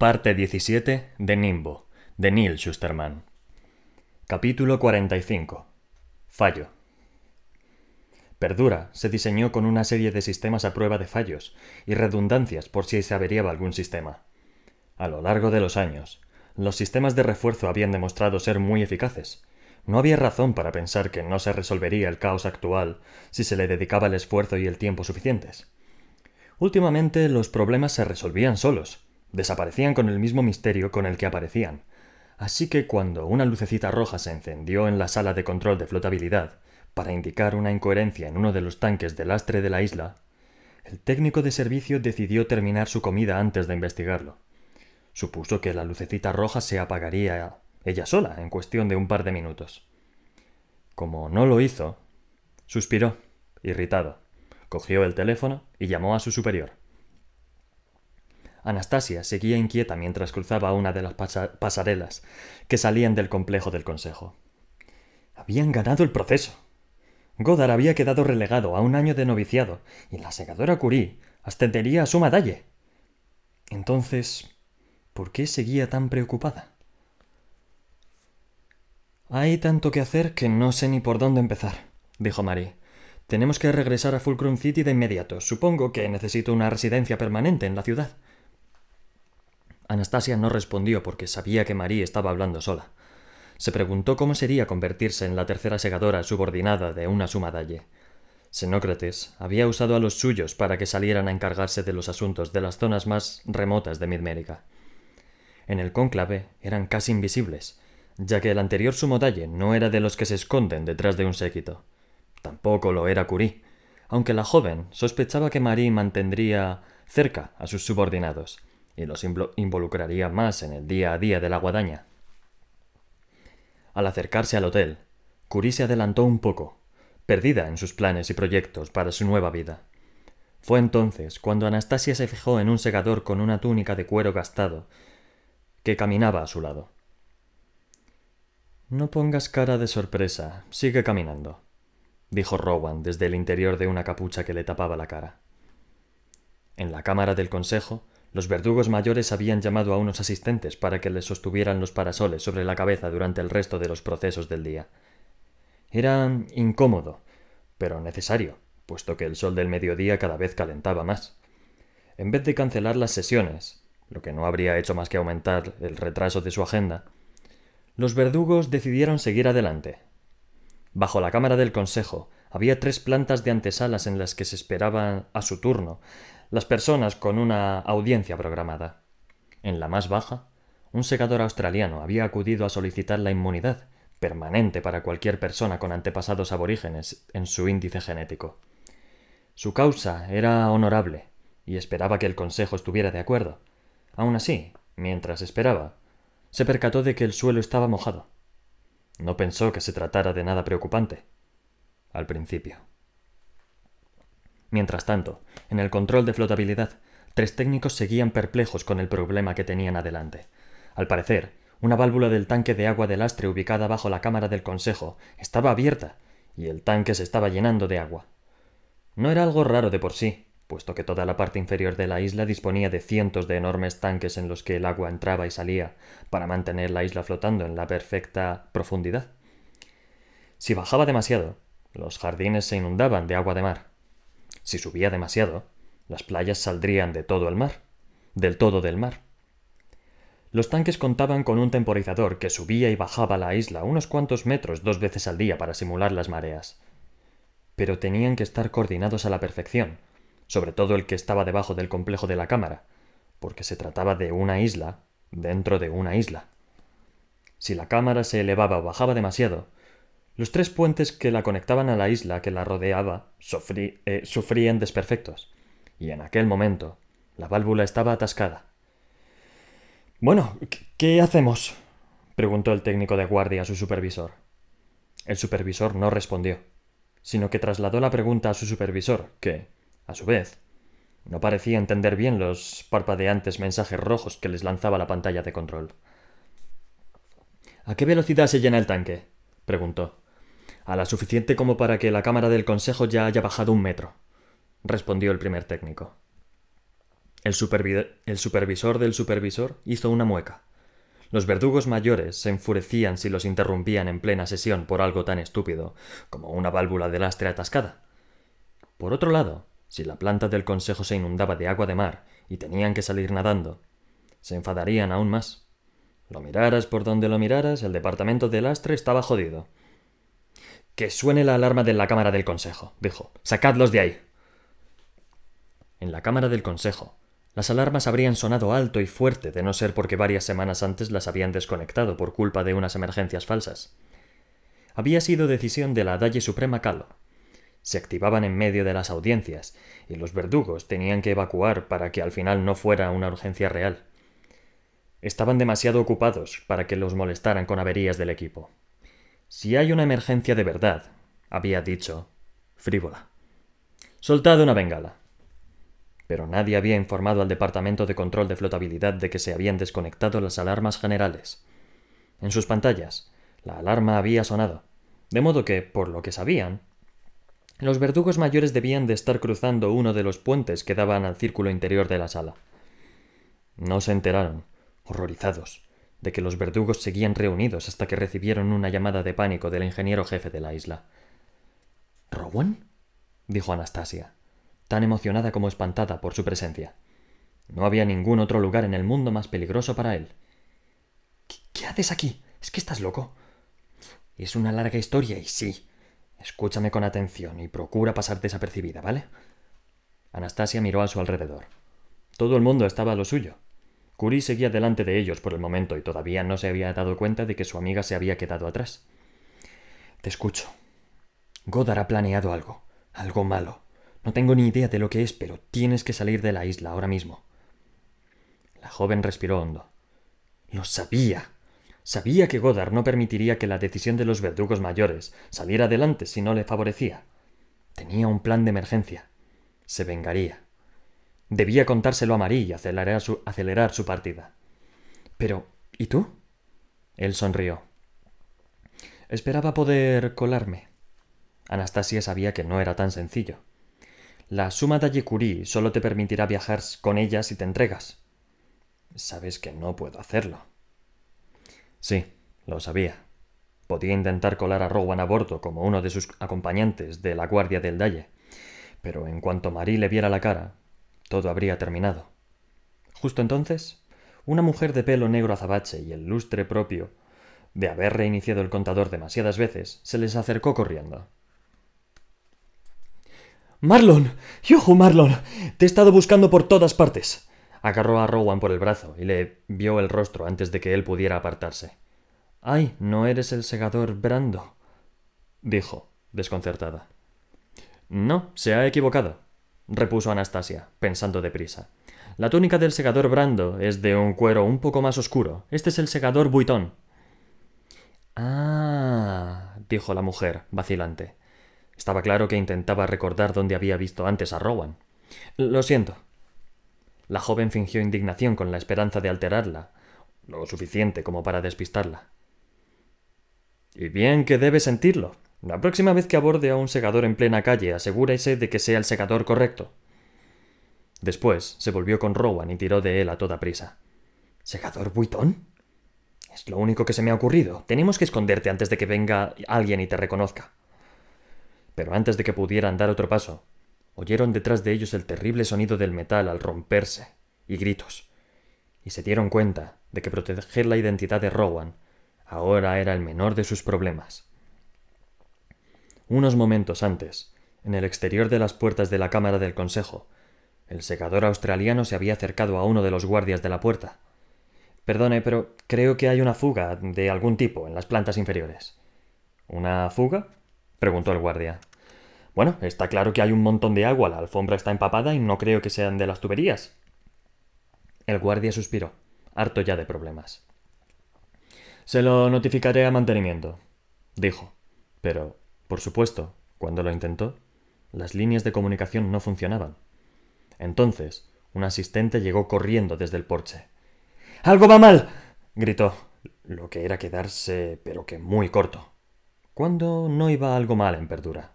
Parte 17 de Nimbo, de Neil Schusterman. Capítulo 45. Fallo. Perdura se diseñó con una serie de sistemas a prueba de fallos y redundancias por si se averiaba algún sistema. A lo largo de los años, los sistemas de refuerzo habían demostrado ser muy eficaces. No había razón para pensar que no se resolvería el caos actual si se le dedicaba el esfuerzo y el tiempo suficientes. Últimamente los problemas se resolvían solos, desaparecían con el mismo misterio con el que aparecían. Así que cuando una lucecita roja se encendió en la sala de control de flotabilidad, para indicar una incoherencia en uno de los tanques de lastre de la isla, el técnico de servicio decidió terminar su comida antes de investigarlo. Supuso que la lucecita roja se apagaría ella sola en cuestión de un par de minutos. Como no lo hizo, suspiró, irritado, cogió el teléfono y llamó a su superior. Anastasia seguía inquieta mientras cruzaba una de las pasarelas que salían del complejo del Consejo. Habían ganado el proceso. Godard había quedado relegado a un año de noviciado y la segadora Curie ascendería a su madalle. Entonces, ¿por qué seguía tan preocupada? Hay tanto que hacer que no sé ni por dónde empezar, dijo Marie. Tenemos que regresar a Fulcrum City de inmediato. Supongo que necesito una residencia permanente en la ciudad. Anastasia no respondió porque sabía que Marie estaba hablando sola. Se preguntó cómo sería convertirse en la tercera segadora subordinada de una sumadalle. Xenócrates había usado a los suyos para que salieran a encargarse de los asuntos de las zonas más remotas de Midmérica. En el cónclave eran casi invisibles, ya que el anterior sumodalle no era de los que se esconden detrás de un séquito. Tampoco lo era Curie, aunque la joven sospechaba que Marie mantendría cerca a sus subordinados y los involucraría más en el día a día de la guadaña. Al acercarse al hotel, Curie se adelantó un poco, perdida en sus planes y proyectos para su nueva vida. Fue entonces cuando Anastasia se fijó en un segador con una túnica de cuero gastado que caminaba a su lado. No pongas cara de sorpresa, sigue caminando, dijo Rowan desde el interior de una capucha que le tapaba la cara. En la cámara del consejo, los verdugos mayores habían llamado a unos asistentes para que les sostuvieran los parasoles sobre la cabeza durante el resto de los procesos del día. Era incómodo, pero necesario, puesto que el sol del mediodía cada vez calentaba más. En vez de cancelar las sesiones, lo que no habría hecho más que aumentar el retraso de su agenda, los verdugos decidieron seguir adelante. Bajo la cámara del consejo había tres plantas de antesalas en las que se esperaba a su turno las personas con una audiencia programada. En la más baja, un segador australiano había acudido a solicitar la inmunidad permanente para cualquier persona con antepasados aborígenes en su índice genético. Su causa era honorable, y esperaba que el Consejo estuviera de acuerdo. Aun así, mientras esperaba, se percató de que el suelo estaba mojado. No pensó que se tratara de nada preocupante. Al principio. Mientras tanto, en el control de flotabilidad, tres técnicos seguían perplejos con el problema que tenían adelante. Al parecer, una válvula del tanque de agua de lastre ubicada bajo la cámara del consejo estaba abierta y el tanque se estaba llenando de agua. No era algo raro de por sí, puesto que toda la parte inferior de la isla disponía de cientos de enormes tanques en los que el agua entraba y salía para mantener la isla flotando en la perfecta profundidad. Si bajaba demasiado, los jardines se inundaban de agua de mar. Si subía demasiado, las playas saldrían de todo el mar, del todo del mar. Los tanques contaban con un temporizador que subía y bajaba la isla unos cuantos metros dos veces al día para simular las mareas. Pero tenían que estar coordinados a la perfección, sobre todo el que estaba debajo del complejo de la cámara, porque se trataba de una isla dentro de una isla. Si la cámara se elevaba o bajaba demasiado, los tres puentes que la conectaban a la isla que la rodeaba eh, sufrían desperfectos, y en aquel momento la válvula estaba atascada. Bueno, ¿qué hacemos? preguntó el técnico de guardia a su supervisor. El supervisor no respondió, sino que trasladó la pregunta a su supervisor, que, a su vez, no parecía entender bien los parpadeantes mensajes rojos que les lanzaba la pantalla de control. ¿A qué velocidad se llena el tanque? preguntó a la suficiente como para que la cámara del consejo ya haya bajado un metro, respondió el primer técnico. El, el supervisor del supervisor hizo una mueca. Los verdugos mayores se enfurecían si los interrumpían en plena sesión por algo tan estúpido como una válvula de lastre atascada. Por otro lado, si la planta del consejo se inundaba de agua de mar y tenían que salir nadando, se enfadarían aún más. Lo miraras por donde lo miraras, el departamento de lastre estaba jodido. Que suene la alarma de la Cámara del Consejo, dijo. Sacadlos de ahí. En la Cámara del Consejo, las alarmas habrían sonado alto y fuerte de no ser porque varias semanas antes las habían desconectado por culpa de unas emergencias falsas. Había sido decisión de la Dalle Suprema Calo. Se activaban en medio de las audiencias, y los verdugos tenían que evacuar para que al final no fuera una urgencia real. Estaban demasiado ocupados para que los molestaran con averías del equipo. Si hay una emergencia de verdad, había dicho, frívola. Soltad una bengala pero nadie había informado al Departamento de Control de Flotabilidad de que se habían desconectado las alarmas generales. En sus pantallas, la alarma había sonado, de modo que, por lo que sabían, los verdugos mayores debían de estar cruzando uno de los puentes que daban al círculo interior de la sala. No se enteraron, horrorizados, de que los verdugos seguían reunidos hasta que recibieron una llamada de pánico del ingeniero jefe de la isla. ¿Rowan? dijo Anastasia tan emocionada como espantada por su presencia. No había ningún otro lugar en el mundo más peligroso para él. ¿Qué, haces aquí? ¿Es que estás loco? Es una larga historia y sí. Escúchame con atención y procura pasar desapercibida, ¿vale? Anastasia miró a su alrededor. Todo el mundo estaba a lo suyo. Curie seguía delante de ellos por el momento y todavía no se había dado cuenta de que su amiga se había quedado atrás. Te escucho. Godard ha planeado algo, algo malo. No tengo ni idea de lo que es, pero tienes que salir de la isla ahora mismo. La joven respiró hondo. Lo sabía. Sabía que Godard no permitiría que la decisión de los verdugos mayores saliera adelante si no le favorecía. Tenía un plan de emergencia. Se vengaría. Debía contárselo a Marie y acelerar su, partida. Pero, ¿y tú? Él sonrió. Esperaba poder colarme. Anastasia sabía que no era tan sencillo. La suma de Curie solo te permitirá viajar con ella si te entregas. Sabes que no puedo hacerlo. Sí, lo sabía. Podía intentar colar a Rowan a bordo como uno de sus acompañantes de la Guardia del Dalle, pero en cuanto Marie le viera la cara, todo habría terminado. Justo entonces, una mujer de pelo negro azabache y el lustre propio de haber reiniciado el contador demasiadas veces, se les acercó corriendo. Marlon. ¡Yojo, Marlon! Te he estado buscando por todas partes. Agarró a Rowan por el brazo y le vio el rostro antes de que él pudiera apartarse. Ay, no eres el segador Brando. dijo, desconcertada. No, se ha equivocado, repuso Anastasia, pensando deprisa. La túnica del segador Brando es de un cuero un poco más oscuro. Este es el segador Buitón. Ah, dijo la mujer, vacilante. Estaba claro que intentaba recordar dónde había visto antes a Rowan. Lo siento. La joven fingió indignación con la esperanza de alterarla, lo suficiente como para despistarla. Y bien que debe sentirlo. La próxima vez que aborde a un segador en plena calle, asegúrese de que sea el segador correcto. Después se volvió con Rowan y tiró de él a toda prisa. ¿Segador Buitón? Es lo único que se me ha ocurrido. Tenemos que esconderte antes de que venga alguien y te reconozca. Pero antes de que pudieran dar otro paso, oyeron detrás de ellos el terrible sonido del metal al romperse y gritos, y se dieron cuenta de que proteger la identidad de Rowan ahora era el menor de sus problemas. Unos momentos antes, en el exterior de las puertas de la Cámara del Consejo, el segador australiano se había acercado a uno de los guardias de la puerta. Perdone, pero creo que hay una fuga de algún tipo en las plantas inferiores. ¿Una fuga? preguntó el guardia. Bueno, está claro que hay un montón de agua, la alfombra está empapada y no creo que sean de las tuberías. El guardia suspiró, harto ya de problemas. Se lo notificaré a mantenimiento, dijo. Pero, por supuesto, cuando lo intentó, las líneas de comunicación no funcionaban. Entonces, un asistente llegó corriendo desde el porche. ¡Algo va mal! gritó, lo que era quedarse, pero que muy corto. ¿Cuándo no iba algo mal en Perdura?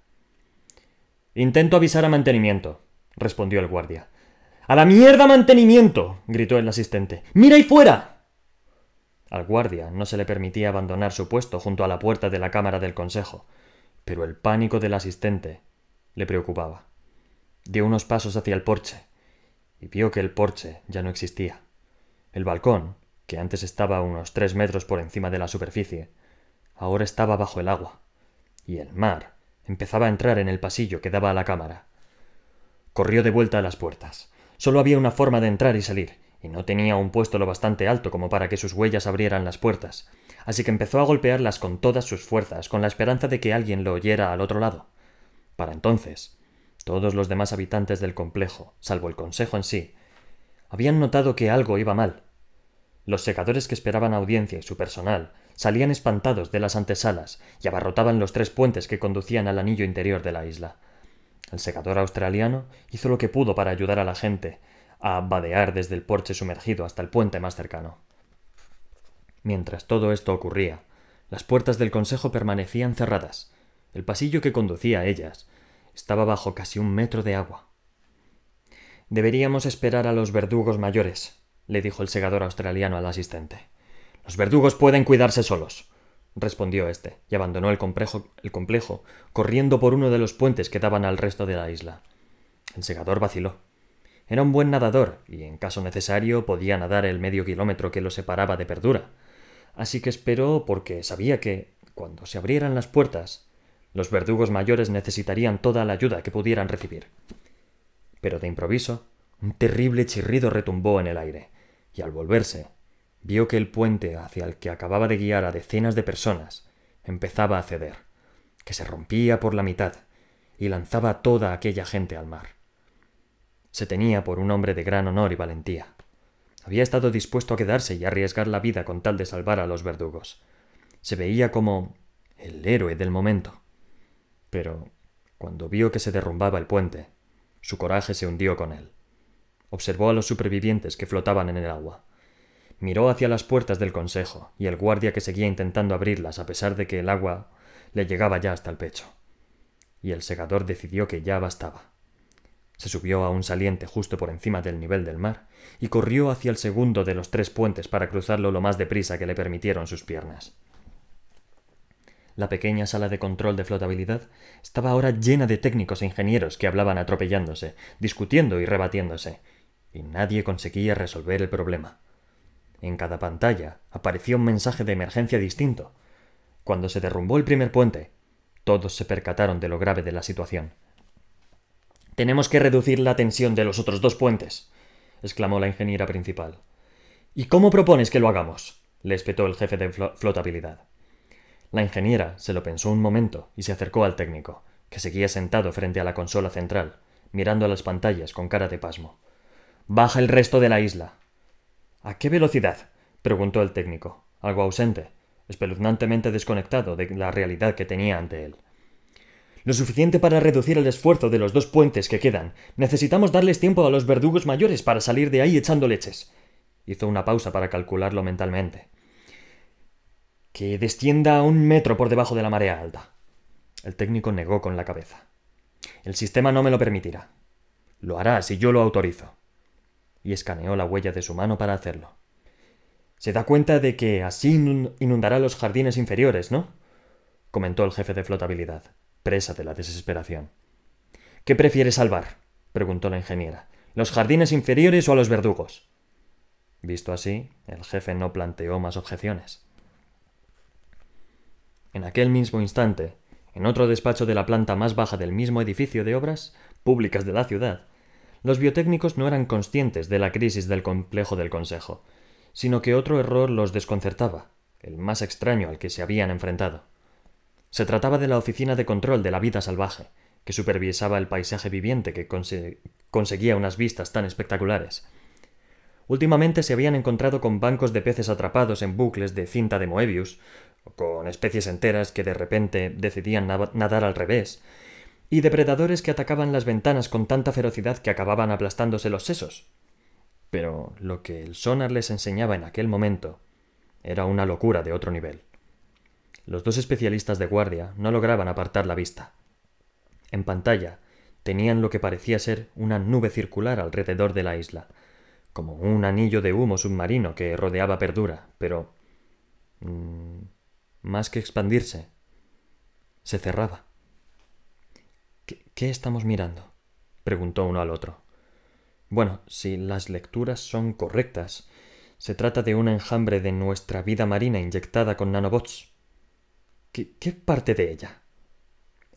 Intento avisar a mantenimiento, respondió el guardia. ¡A la mierda mantenimiento! gritó el asistente. ¡Mira ahí fuera! Al guardia no se le permitía abandonar su puesto junto a la puerta de la Cámara del Consejo, pero el pánico del asistente le preocupaba. Dio unos pasos hacia el porche y vio que el porche ya no existía. El balcón, que antes estaba unos tres metros por encima de la superficie, ahora estaba bajo el agua, y el mar empezaba a entrar en el pasillo que daba a la cámara. Corrió de vuelta a las puertas. Solo había una forma de entrar y salir, y no tenía un puesto lo bastante alto como para que sus huellas abrieran las puertas, así que empezó a golpearlas con todas sus fuerzas, con la esperanza de que alguien lo oyera al otro lado. Para entonces, todos los demás habitantes del complejo, salvo el consejo en sí, habían notado que algo iba mal. Los secadores que esperaban audiencia y su personal salían espantados de las antesalas y abarrotaban los tres puentes que conducían al anillo interior de la isla. El secador australiano hizo lo que pudo para ayudar a la gente a vadear desde el porche sumergido hasta el puente más cercano. Mientras todo esto ocurría, las puertas del consejo permanecían cerradas. El pasillo que conducía a ellas estaba bajo casi un metro de agua. Deberíamos esperar a los verdugos mayores, le dijo el segador australiano al asistente. Los verdugos pueden cuidarse solos, respondió éste, y abandonó el complejo, el complejo, corriendo por uno de los puentes que daban al resto de la isla. El segador vaciló. Era un buen nadador, y en caso necesario podía nadar el medio kilómetro que lo separaba de Perdura. Así que esperó porque sabía que, cuando se abrieran las puertas, los verdugos mayores necesitarían toda la ayuda que pudieran recibir. Pero de improviso, un terrible chirrido retumbó en el aire, y al volverse, vio que el puente hacia el que acababa de guiar a decenas de personas empezaba a ceder, que se rompía por la mitad y lanzaba a toda aquella gente al mar. Se tenía por un hombre de gran honor y valentía. Había estado dispuesto a quedarse y arriesgar la vida con tal de salvar a los verdugos. Se veía como el héroe del momento. Pero cuando vio que se derrumbaba el puente, su coraje se hundió con él. Observó a los supervivientes que flotaban en el agua. Miró hacia las puertas del consejo y el guardia que seguía intentando abrirlas a pesar de que el agua le llegaba ya hasta el pecho. Y el segador decidió que ya bastaba. Se subió a un saliente justo por encima del nivel del mar y corrió hacia el segundo de los tres puentes para cruzarlo lo más deprisa que le permitieron sus piernas. La pequeña sala de control de flotabilidad estaba ahora llena de técnicos e ingenieros que hablaban atropellándose, discutiendo y rebatiéndose, y nadie conseguía resolver el problema. En cada pantalla aparecía un mensaje de emergencia distinto. Cuando se derrumbó el primer puente, todos se percataron de lo grave de la situación. Tenemos que reducir la tensión de los otros dos puentes, exclamó la ingeniera principal. ¿Y cómo propones que lo hagamos? le espetó el jefe de flotabilidad. La ingeniera se lo pensó un momento y se acercó al técnico, que seguía sentado frente a la consola central, mirando a las pantallas con cara de pasmo. Baja el resto de la isla. ¿A qué velocidad? preguntó el técnico, algo ausente, espeluznantemente desconectado de la realidad que tenía ante él. Lo suficiente para reducir el esfuerzo de los dos puentes que quedan. Necesitamos darles tiempo a los verdugos mayores para salir de ahí echando leches. Hizo una pausa para calcularlo mentalmente que descienda un metro por debajo de la marea alta. El técnico negó con la cabeza. El sistema no me lo permitirá. Lo hará si yo lo autorizo. Y escaneó la huella de su mano para hacerlo. Se da cuenta de que así inundará los jardines inferiores, ¿no? comentó el jefe de flotabilidad, presa de la desesperación. ¿Qué prefiere salvar? preguntó la ingeniera. ¿Los jardines inferiores o a los verdugos? Visto así, el jefe no planteó más objeciones. En aquel mismo instante, en otro despacho de la planta más baja del mismo edificio de obras públicas de la ciudad, los biotécnicos no eran conscientes de la crisis del complejo del Consejo, sino que otro error los desconcertaba, el más extraño al que se habían enfrentado. Se trataba de la oficina de control de la vida salvaje, que supervisaba el paisaje viviente que conseguía unas vistas tan espectaculares. Últimamente se habían encontrado con bancos de peces atrapados en bucles de cinta de Moebius, con especies enteras que de repente decidían nadar al revés, y depredadores que atacaban las ventanas con tanta ferocidad que acababan aplastándose los sesos. Pero lo que el sonar les enseñaba en aquel momento era una locura de otro nivel. Los dos especialistas de guardia no lograban apartar la vista. En pantalla tenían lo que parecía ser una nube circular alrededor de la isla, como un anillo de humo submarino que rodeaba Perdura, pero... Mm, más que expandirse, se cerraba. ¿Qué, estamos mirando? preguntó uno al otro. Bueno, si las lecturas son correctas, se trata de un enjambre de nuestra vida marina inyectada con nanobots. ¿Qué, parte de ella?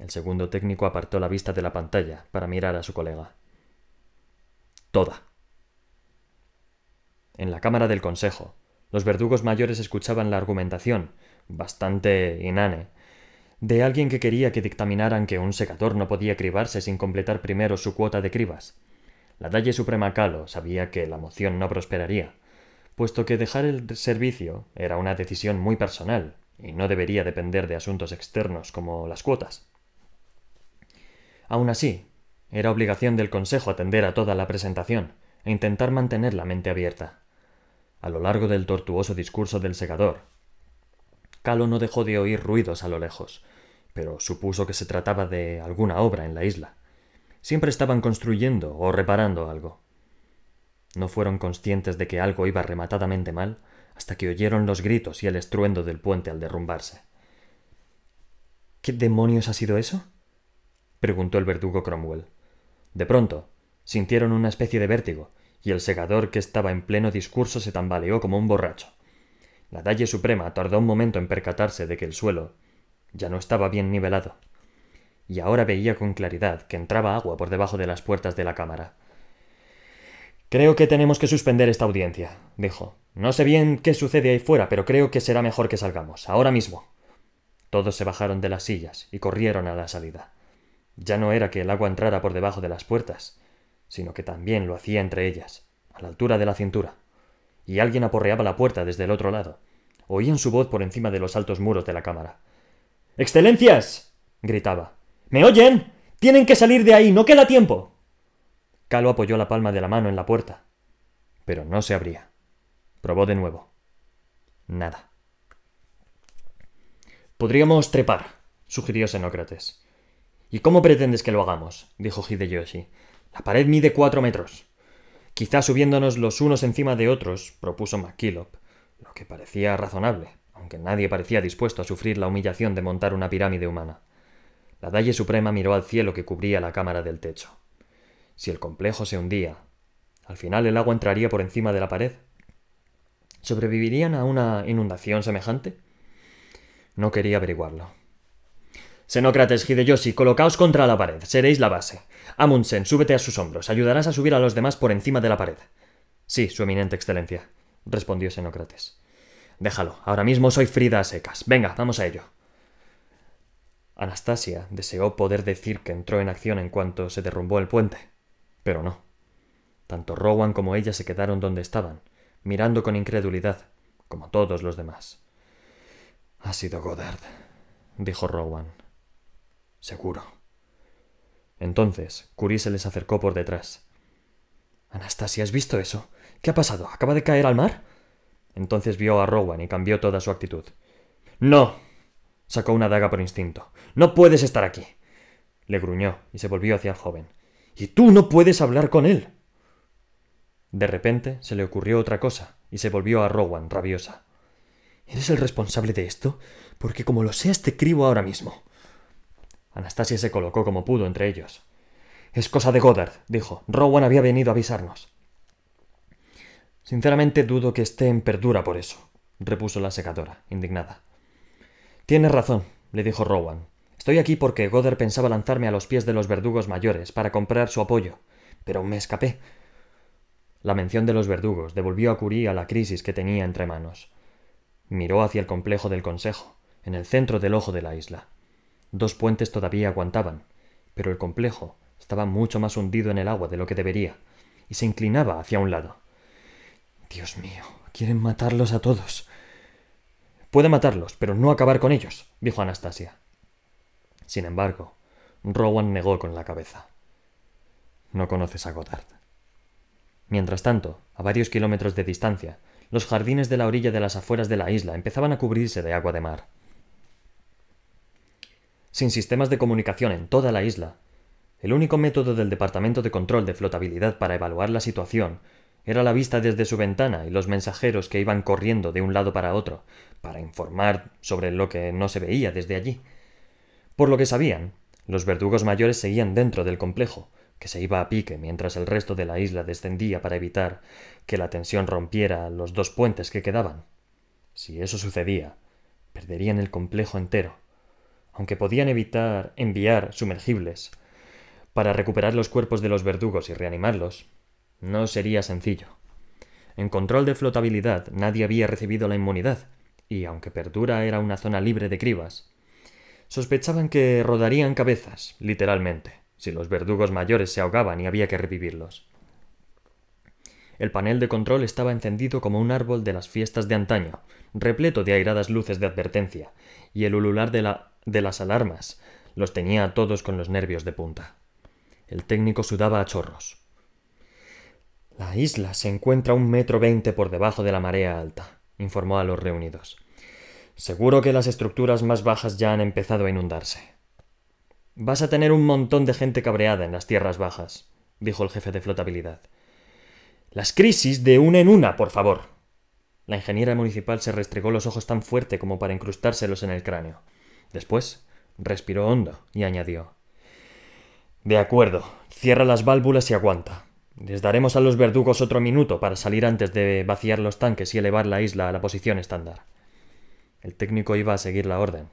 El segundo técnico apartó la vista de la pantalla para mirar a su colega. Toda. En la Cámara del Consejo, los verdugos mayores escuchaban la argumentación, bastante inane, de alguien que quería que dictaminaran que un secador no podía cribarse sin completar primero su cuota de cribas. La Dalle Suprema Calo sabía que la moción no prosperaría, puesto que dejar el servicio era una decisión muy personal y no debería depender de asuntos externos como las cuotas. Aun así, era obligación del Consejo atender a toda la presentación e intentar mantener la mente abierta. A lo largo del tortuoso discurso del segador, Calo no dejó de oír ruidos a lo lejos, pero supuso que se trataba de alguna obra en la isla. Siempre estaban construyendo o reparando algo. No fueron conscientes de que algo iba rematadamente mal hasta que oyeron los gritos y el estruendo del puente al derrumbarse. ¿Qué demonios ha sido eso? preguntó el verdugo Cromwell. De pronto, sintieron una especie de vértigo, y el segador que estaba en pleno discurso se tambaleó como un borracho. La Dalle Suprema tardó un momento en percatarse de que el suelo ya no estaba bien nivelado, y ahora veía con claridad que entraba agua por debajo de las puertas de la cámara. Creo que tenemos que suspender esta audiencia, dijo. No sé bien qué sucede ahí fuera, pero creo que será mejor que salgamos, ahora mismo. Todos se bajaron de las sillas y corrieron a la salida. Ya no era que el agua entrara por debajo de las puertas, sino que también lo hacía entre ellas, a la altura de la cintura. Y alguien aporreaba la puerta desde el otro lado. Oían su voz por encima de los altos muros de la cámara. Excelencias. gritaba. ¿Me oyen? Tienen que salir de ahí. No queda tiempo. Calo apoyó la palma de la mano en la puerta. Pero no se abría. Probó de nuevo. Nada. Podríamos trepar, sugirió Xenócrates. ¿Y cómo pretendes que lo hagamos? dijo Hideyoshi. La pared mide cuatro metros. Quizá subiéndonos los unos encima de otros, propuso MacKillop, lo que parecía razonable, aunque nadie parecía dispuesto a sufrir la humillación de montar una pirámide humana. La Dalle Suprema miró al cielo que cubría la cámara del techo. Si el complejo se hundía, al final el agua entraría por encima de la pared. ¿Sobrevivirían a una inundación semejante? No quería averiguarlo. Xenócrates Hideyoshi, colocaos contra la pared, seréis la base. Amundsen, súbete a sus hombros, ayudarás a subir a los demás por encima de la pared. Sí, su eminente excelencia, respondió Xenócrates. Déjalo, ahora mismo soy Frida a secas. Venga, vamos a ello. Anastasia deseó poder decir que entró en acción en cuanto se derrumbó el puente, pero no. Tanto Rowan como ella se quedaron donde estaban, mirando con incredulidad, como todos los demás. Ha sido Goddard, dijo Rowan. Seguro. Entonces, Curie se les acercó por detrás. Anastasia, ¿has visto eso? ¿Qué ha pasado? ¿Acaba de caer al mar? Entonces vio a Rowan y cambió toda su actitud. No. Sacó una daga por instinto. No puedes estar aquí. Le gruñó y se volvió hacia el joven. Y tú no puedes hablar con él. De repente se le ocurrió otra cosa y se volvió a Rowan rabiosa. ¿Eres el responsable de esto? Porque como lo seas te cribo ahora mismo. Anastasia se colocó como pudo entre ellos. Es cosa de Goddard, dijo. Rowan había venido a avisarnos. Sinceramente dudo que esté en perdura por eso, repuso la secadora, indignada. Tienes razón, le dijo Rowan. Estoy aquí porque Goddard pensaba lanzarme a los pies de los verdugos mayores para comprar su apoyo, pero me escapé. La mención de los verdugos devolvió a Curie a la crisis que tenía entre manos. Miró hacia el complejo del Consejo, en el centro del ojo de la isla. Dos puentes todavía aguantaban, pero el complejo estaba mucho más hundido en el agua de lo que debería, y se inclinaba hacia un lado. Dios mío, quieren matarlos a todos. Puede matarlos, pero no acabar con ellos, dijo Anastasia. Sin embargo, Rowan negó con la cabeza. No conoces a Goddard. Mientras tanto, a varios kilómetros de distancia, los jardines de la orilla de las afueras de la isla empezaban a cubrirse de agua de mar sin sistemas de comunicación en toda la isla, El único método del Departamento de Control de Flotabilidad para evaluar la situación era la vista desde su ventana y los mensajeros que iban corriendo de un lado para otro, para informar sobre lo que no se veía desde allí. Por lo que sabían, los verdugos mayores seguían dentro del complejo, que se iba a pique mientras el resto de la isla descendía para evitar que la tensión rompiera los dos puentes que quedaban. Si eso sucedía, perderían el complejo entero, aunque podían evitar enviar sumergibles para recuperar los cuerpos de los verdugos y reanimarlos, no sería sencillo. En control de flotabilidad nadie había recibido la inmunidad, y aunque Perdura era una zona libre de cribas, sospechaban que rodarían cabezas, literalmente, si los verdugos mayores se ahogaban y había que revivirlos. El panel de control estaba encendido como un árbol de las fiestas de antaño, repleto de airadas luces de advertencia, y el ulular de, la, de las alarmas los tenía a todos con los nervios de punta. El técnico sudaba a chorros. La isla se encuentra un metro veinte por debajo de la marea alta, informó a los reunidos. Seguro que las estructuras más bajas ya han empezado a inundarse. Vas a tener un montón de gente cabreada en las tierras bajas, dijo el jefe de flotabilidad. Las crisis de una en una, por favor. La ingeniera municipal se restregó los ojos tan fuerte como para incrustárselos en el cráneo. Después respiró hondo y añadió de acuerdo. Cierra las válvulas y aguanta. Les daremos a los verdugos otro minuto para salir antes de vaciar los tanques y elevar la isla a la posición estándar. El técnico iba a seguir la orden,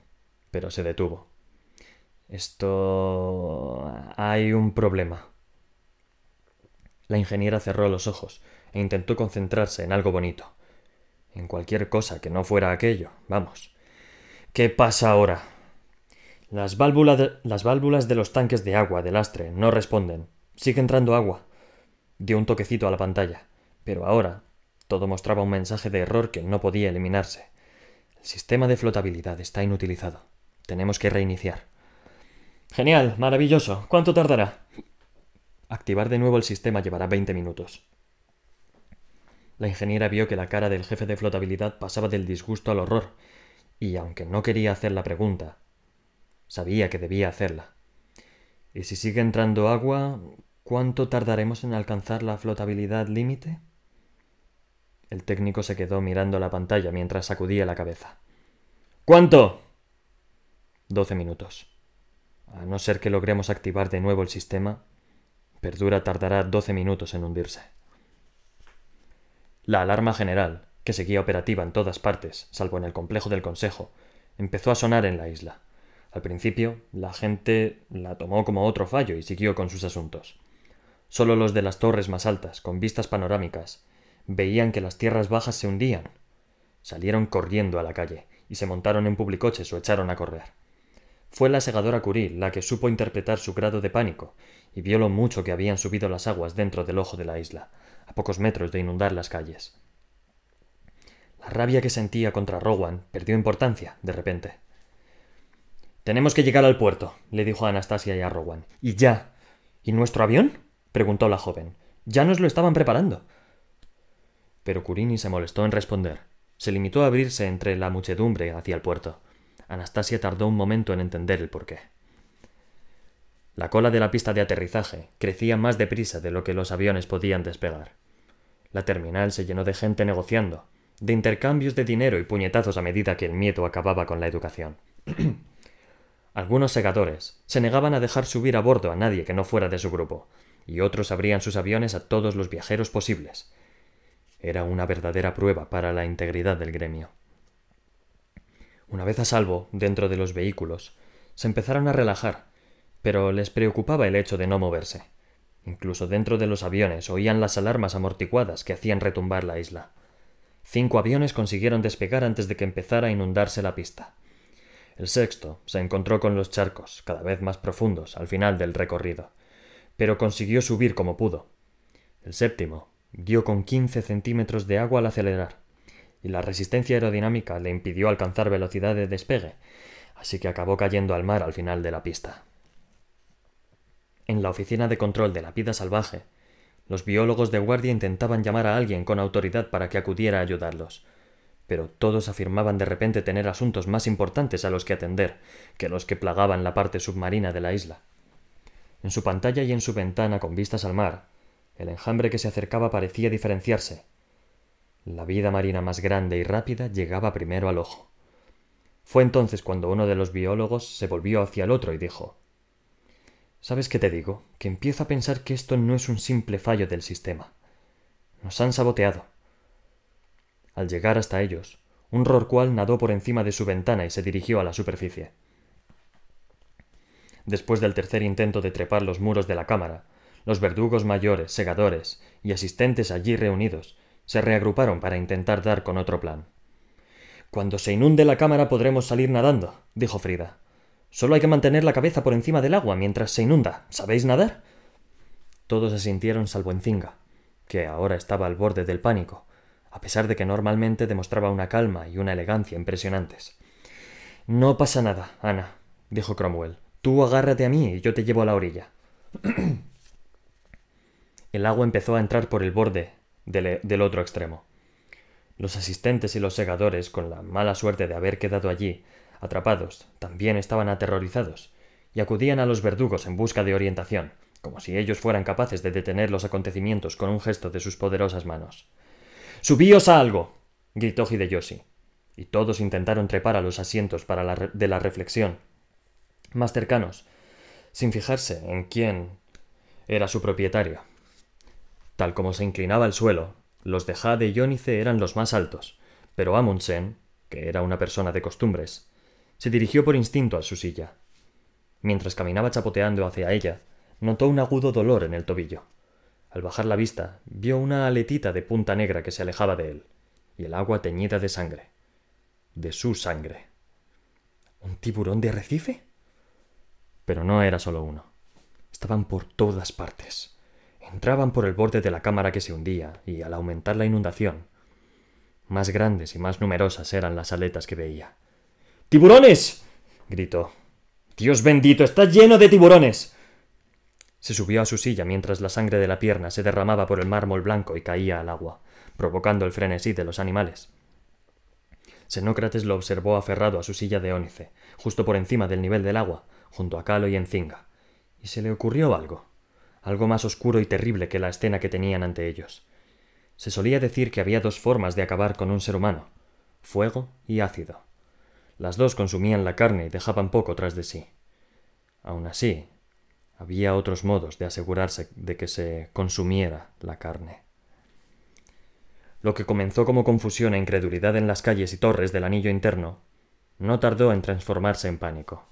pero se detuvo. Esto... hay un problema. La ingeniera cerró los ojos e intentó concentrarse en algo bonito. En cualquier cosa que no fuera aquello, vamos. ¿Qué pasa ahora? Las, válvulas de, las válvulas de los tanques de agua del lastre no responden. Sigue entrando agua. Dio un toquecito a la pantalla, pero ahora todo mostraba un mensaje de error que no podía eliminarse. Sistema de flotabilidad está inutilizado. Tenemos que reiniciar. Genial, maravilloso. ¿Cuánto tardará? Activar de nuevo el sistema llevará 20 minutos. La ingeniera vio que la cara del jefe de flotabilidad pasaba del disgusto al horror, y aunque no quería hacer la pregunta, Sabía que debía hacerla. ¿Y si sigue entrando agua, cuánto tardaremos en alcanzar la flotabilidad límite? El técnico se quedó mirando la pantalla mientras sacudía la cabeza. ¿Cuánto? Doce minutos. A no ser que logremos activar de nuevo el sistema, Perdura tardará doce minutos en hundirse. La alarma general, que seguía operativa en todas partes, salvo en el complejo del Consejo, empezó a sonar en la isla. Al principio, la gente la tomó como otro fallo y siguió con sus asuntos. Solo los de las torres más altas, con vistas panorámicas, veían que las tierras bajas se hundían. Salieron corriendo a la calle y se montaron en publicoches o echaron a correr. Fue la segadora Curie la que supo interpretar su grado de pánico y vio lo mucho que habían subido las aguas dentro del ojo de la isla, a pocos metros de inundar las calles. La rabia que sentía contra Rowan perdió importancia de repente. Tenemos que llegar al puerto, le dijo a Anastasia y a Rowan. ¿Y ya? ¿Y nuestro avión? preguntó la joven. Ya nos lo estaban preparando. Pero Curini se molestó en responder. Se limitó a abrirse entre la muchedumbre hacia el puerto. Anastasia tardó un momento en entender el porqué. La cola de la pista de aterrizaje crecía más deprisa de lo que los aviones podían despegar. La terminal se llenó de gente negociando, de intercambios de dinero y puñetazos a medida que el miedo acababa con la educación. Algunos segadores se negaban a dejar subir a bordo a nadie que no fuera de su grupo, y otros abrían sus aviones a todos los viajeros posibles. Era una verdadera prueba para la integridad del gremio. Una vez a salvo, dentro de los vehículos, se empezaron a relajar, pero les preocupaba el hecho de no moverse. Incluso dentro de los aviones oían las alarmas amortiguadas que hacían retumbar la isla. Cinco aviones consiguieron despegar antes de que empezara a inundarse la pista. El sexto se encontró con los charcos, cada vez más profundos, al final del recorrido, pero consiguió subir como pudo. El séptimo dio con quince centímetros de agua al acelerar, y la resistencia aerodinámica le impidió alcanzar velocidad de despegue, así que acabó cayendo al mar al final de la pista. En la oficina de control de la vida salvaje, los biólogos de guardia intentaban llamar a alguien con autoridad para que acudiera a ayudarlos, pero todos afirmaban de repente tener asuntos más importantes a los que atender que los que plagaban la parte submarina de la isla. En su pantalla y en su ventana con vistas al mar, el enjambre que se acercaba parecía diferenciarse. La vida marina más grande y rápida llegaba primero al ojo. Fue entonces cuando uno de los biólogos se volvió hacia el otro y dijo ¿Sabes qué te digo? Que empiezo a pensar que esto no es un simple fallo del sistema. Nos han saboteado. Al llegar hasta ellos, un rorcual nadó por encima de su ventana y se dirigió a la superficie. Después del tercer intento de trepar los muros de la cámara, los verdugos mayores, segadores y asistentes allí reunidos se reagruparon para intentar dar con otro plan. Cuando se inunde la cámara podremos salir nadando, dijo Frida. Solo hay que mantener la cabeza por encima del agua mientras se inunda. ¿Sabéis nadar? Todos asintieron salvo Encinga, que ahora estaba al borde del pánico, a pesar de que normalmente demostraba una calma y una elegancia impresionantes. No pasa nada, Ana, dijo Cromwell. Tú agárrate a mí y yo te llevo a la orilla. el agua empezó a entrar por el borde del, otro extremo. Los asistentes y los segadores, con la mala suerte de haber quedado allí, atrapados, también estaban aterrorizados, y acudían a los verdugos en busca de orientación, como si ellos fueran capaces de detener los acontecimientos con un gesto de sus poderosas manos. ¡Subíos a algo! gritó Hideyoshi, y todos intentaron trepar a los asientos para la de la reflexión, más cercanos, sin fijarse en quién era su propietario. Tal como se inclinaba el suelo, los de Jade y Yónice eran los más altos, pero Amundsen, que era una persona de costumbres, se dirigió por instinto a su silla. Mientras caminaba chapoteando hacia ella, notó un agudo dolor en el tobillo. Al bajar la vista, vio una aletita de punta negra que se alejaba de él, y el agua teñida de sangre. De su sangre. ¿Un tiburón de arrecife? Pero no era solo uno. Estaban por todas partes. Entraban por el borde de la cámara que se hundía, y al aumentar la inundación, más grandes y más numerosas eran las aletas que veía. ¡Tiburones! gritó. Dios bendito, está lleno de tiburones. Se subió a su silla mientras la sangre de la pierna se derramaba por el mármol blanco y caía al agua, provocando el frenesí de los animales. Xenócrates lo observó aferrado a su silla de ónice, justo por encima del nivel del agua, junto a Calo y Encinga, y se le ocurrió algo, algo más oscuro y terrible que la escena que tenían ante ellos. Se solía decir que había dos formas de acabar con un ser humano, fuego y ácido. Las dos consumían la carne y dejaban poco tras de sí. Aun así, había otros modos de asegurarse de que se consumiera la carne. Lo que comenzó como confusión e incredulidad en las calles y torres del anillo interno, no tardó en transformarse en pánico.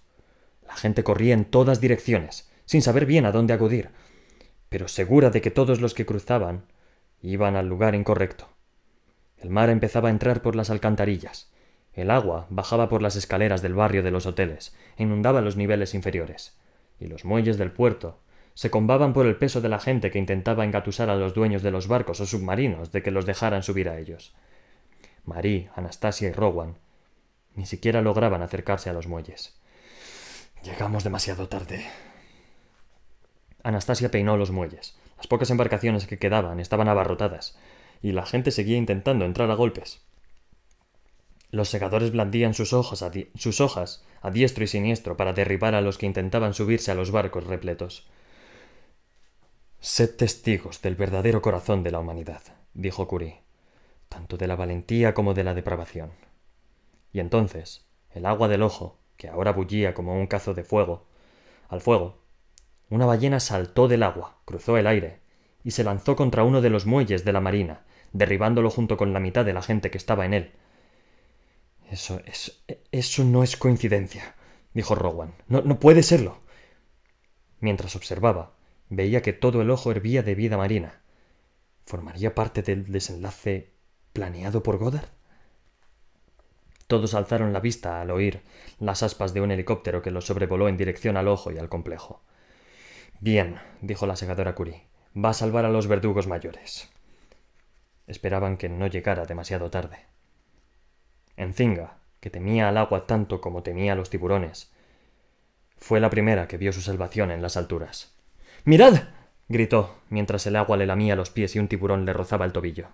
La gente corría en todas direcciones, sin saber bien a dónde acudir, pero segura de que todos los que cruzaban iban al lugar incorrecto. El mar empezaba a entrar por las alcantarillas, el agua bajaba por las escaleras del barrio de los hoteles inundaba los niveles inferiores, y los muelles del puerto se combaban por el peso de la gente que intentaba engatusar a los dueños de los barcos o submarinos de que los dejaran subir a ellos. Marie, Anastasia y Rowan ni siquiera lograban acercarse a los muelles. Llegamos demasiado tarde. Anastasia peinó los muelles. Las pocas embarcaciones que quedaban estaban abarrotadas, y la gente seguía intentando entrar a golpes. Los segadores blandían sus sus hojas a diestro y siniestro para derribar a los que intentaban subirse a los barcos repletos. Sed testigos del verdadero corazón de la humanidad, dijo Curie, tanto de la valentía como de la depravación. Y entonces, el agua del ojo, que ahora bullía como un cazo de fuego, al fuego, una ballena saltó del agua, cruzó el aire, y se lanzó contra uno de los muelles de la marina, derribándolo junto con la mitad de la gente que estaba en él, eso, eso, eso no es coincidencia, dijo Rowan. No, no puede serlo. Mientras observaba, veía que todo el ojo hervía de vida marina. ¿Formaría parte del desenlace planeado por Goddard? Todos alzaron la vista al oír las aspas de un helicóptero que los sobrevoló en dirección al ojo y al complejo. Bien, dijo la segadora Curie, va a salvar a los verdugos mayores. Esperaban que no llegara demasiado tarde. Encinga, que temía al agua tanto como temía a los tiburones, fue la primera que vio su salvación en las alturas. ¡Mirad! gritó, mientras el agua le lamía los pies y un tiburón le rozaba el tobillo.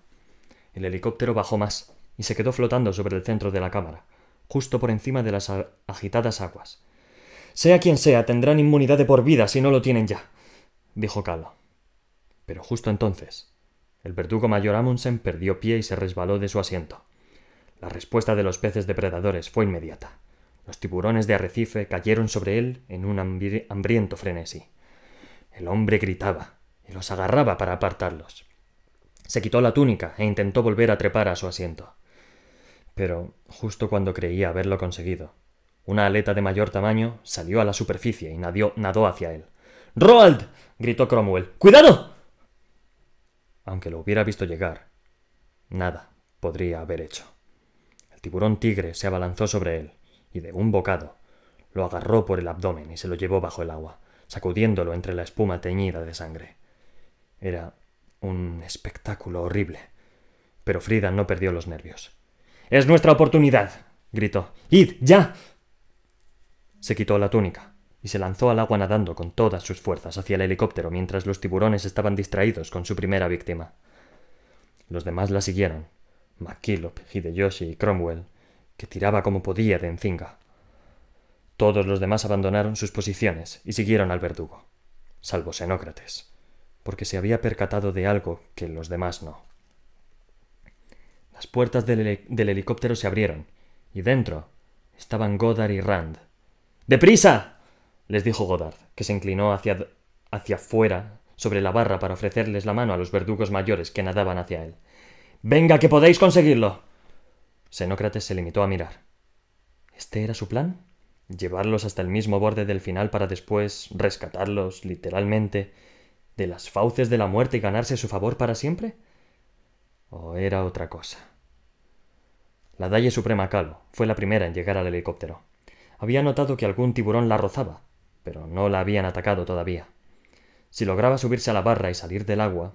El helicóptero bajó más y se quedó flotando sobre el centro de la cámara, justo por encima de las agitadas aguas. Sea quien sea, tendrán inmunidad de por vida si no lo tienen ya, dijo Calo. Pero justo entonces, el verdugo mayor Amundsen perdió pie y se resbaló de su asiento. La respuesta de los peces depredadores fue inmediata. Los tiburones de arrecife cayeron sobre él en un hambriento frenesí. El hombre gritaba y los agarraba para apartarlos. Se quitó la túnica e intentó volver a trepar a su asiento. Pero, justo cuando creía haberlo conseguido, una aleta de mayor tamaño salió a la superficie y nadó hacia él. ¡Roald! gritó Cromwell. ¡Cuidado! Aunque lo hubiera visto llegar, nada podría haber hecho. El tiburón tigre se abalanzó sobre él y de un bocado lo agarró por el abdomen y se lo llevó bajo el agua, sacudiéndolo entre la espuma teñida de sangre. Era un espectáculo horrible, pero Frida no perdió los nervios. Es nuestra oportunidad. gritó. Id, ya. Se quitó la túnica y se lanzó al agua nadando con todas sus fuerzas hacia el helicóptero mientras los tiburones estaban distraídos con su primera víctima. Los demás la siguieron, McKillop, Hideyoshi y Cromwell, que tiraba como podía de encinga. Todos los demás abandonaron sus posiciones y siguieron al verdugo, salvo Xenócrates, porque se había percatado de algo que los demás no. Las puertas del, del helicóptero se abrieron, y dentro estaban Goddard y Rand. ¡Deprisa! les dijo Goddard, que se inclinó hacia, hacia fuera sobre la barra para ofrecerles la mano a los verdugos mayores que nadaban hacia él. Venga, que podéis conseguirlo. Xenócrates se limitó a mirar. ¿Este era su plan? ¿Llevarlos hasta el mismo borde del final para después rescatarlos, literalmente, de las fauces de la muerte y ganarse su favor para siempre? ¿O era otra cosa? La Dalle Suprema Calo fue la primera en llegar al helicóptero. Había notado que algún tiburón la rozaba, pero no la habían atacado todavía. Si lograba subirse a la barra y salir del agua.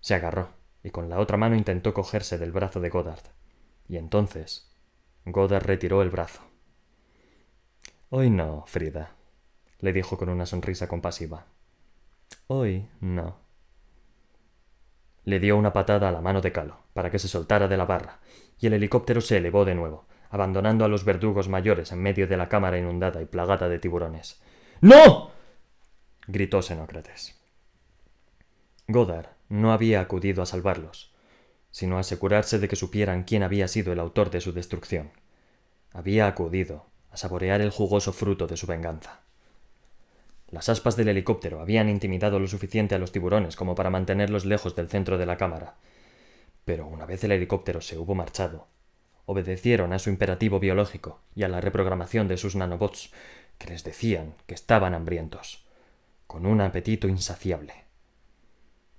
Se agarró, y con la otra mano intentó cogerse del brazo de Goddard. Y entonces Goddard retiró el brazo. Hoy no, Frida, le dijo con una sonrisa compasiva. Hoy no. Le dio una patada a la mano de Calo, para que se soltara de la barra, y el helicóptero se elevó de nuevo, abandonando a los verdugos mayores en medio de la cámara inundada y plagada de tiburones. ¡No! gritó Xenócrates. Goddard no había acudido a salvarlos, sino a asegurarse de que supieran quién había sido el autor de su destrucción. Había acudido a saborear el jugoso fruto de su venganza. Las aspas del helicóptero habían intimidado lo suficiente a los tiburones como para mantenerlos lejos del centro de la cámara. Pero una vez el helicóptero se hubo marchado, obedecieron a su imperativo biológico y a la reprogramación de sus nanobots, que les decían que estaban hambrientos, con un apetito insaciable.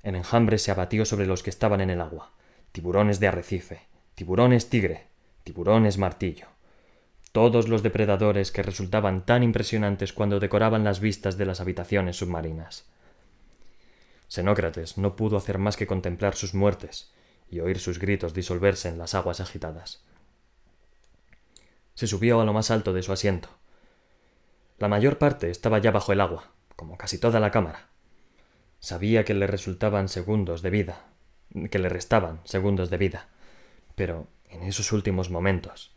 El enjambre se abatió sobre los que estaban en el agua, tiburones de arrecife, tiburones tigre, tiburones martillo, todos los depredadores que resultaban tan impresionantes cuando decoraban las vistas de las habitaciones submarinas. Xenócrates no pudo hacer más que contemplar sus muertes y oír sus gritos disolverse en las aguas agitadas. Se subió a lo más alto de su asiento. La mayor parte estaba ya bajo el agua, como casi toda la cámara. Sabía que le resultaban segundos de vida, que le restaban segundos de vida, pero en esos últimos momentos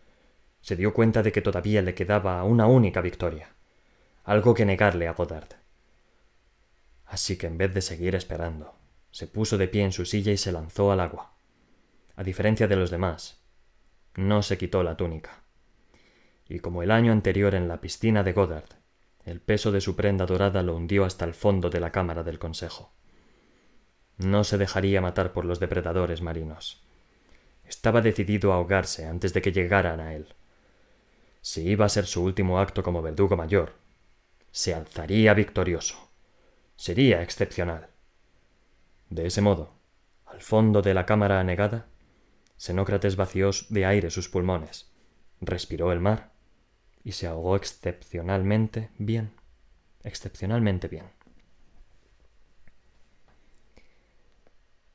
se dio cuenta de que todavía le quedaba una única victoria, algo que negarle a Godard. Así que en vez de seguir esperando, se puso de pie en su silla y se lanzó al agua. A diferencia de los demás, no se quitó la túnica. Y como el año anterior en la piscina de Goddard, el peso de su prenda dorada lo hundió hasta el fondo de la cámara del Consejo. No se dejaría matar por los depredadores marinos. Estaba decidido a ahogarse antes de que llegaran a él. Si iba a ser su último acto como verdugo mayor, se alzaría victorioso. Sería excepcional. De ese modo, al fondo de la cámara anegada, Xenócrates vació de aire sus pulmones, respiró el mar y se ahogó excepcionalmente bien, excepcionalmente bien.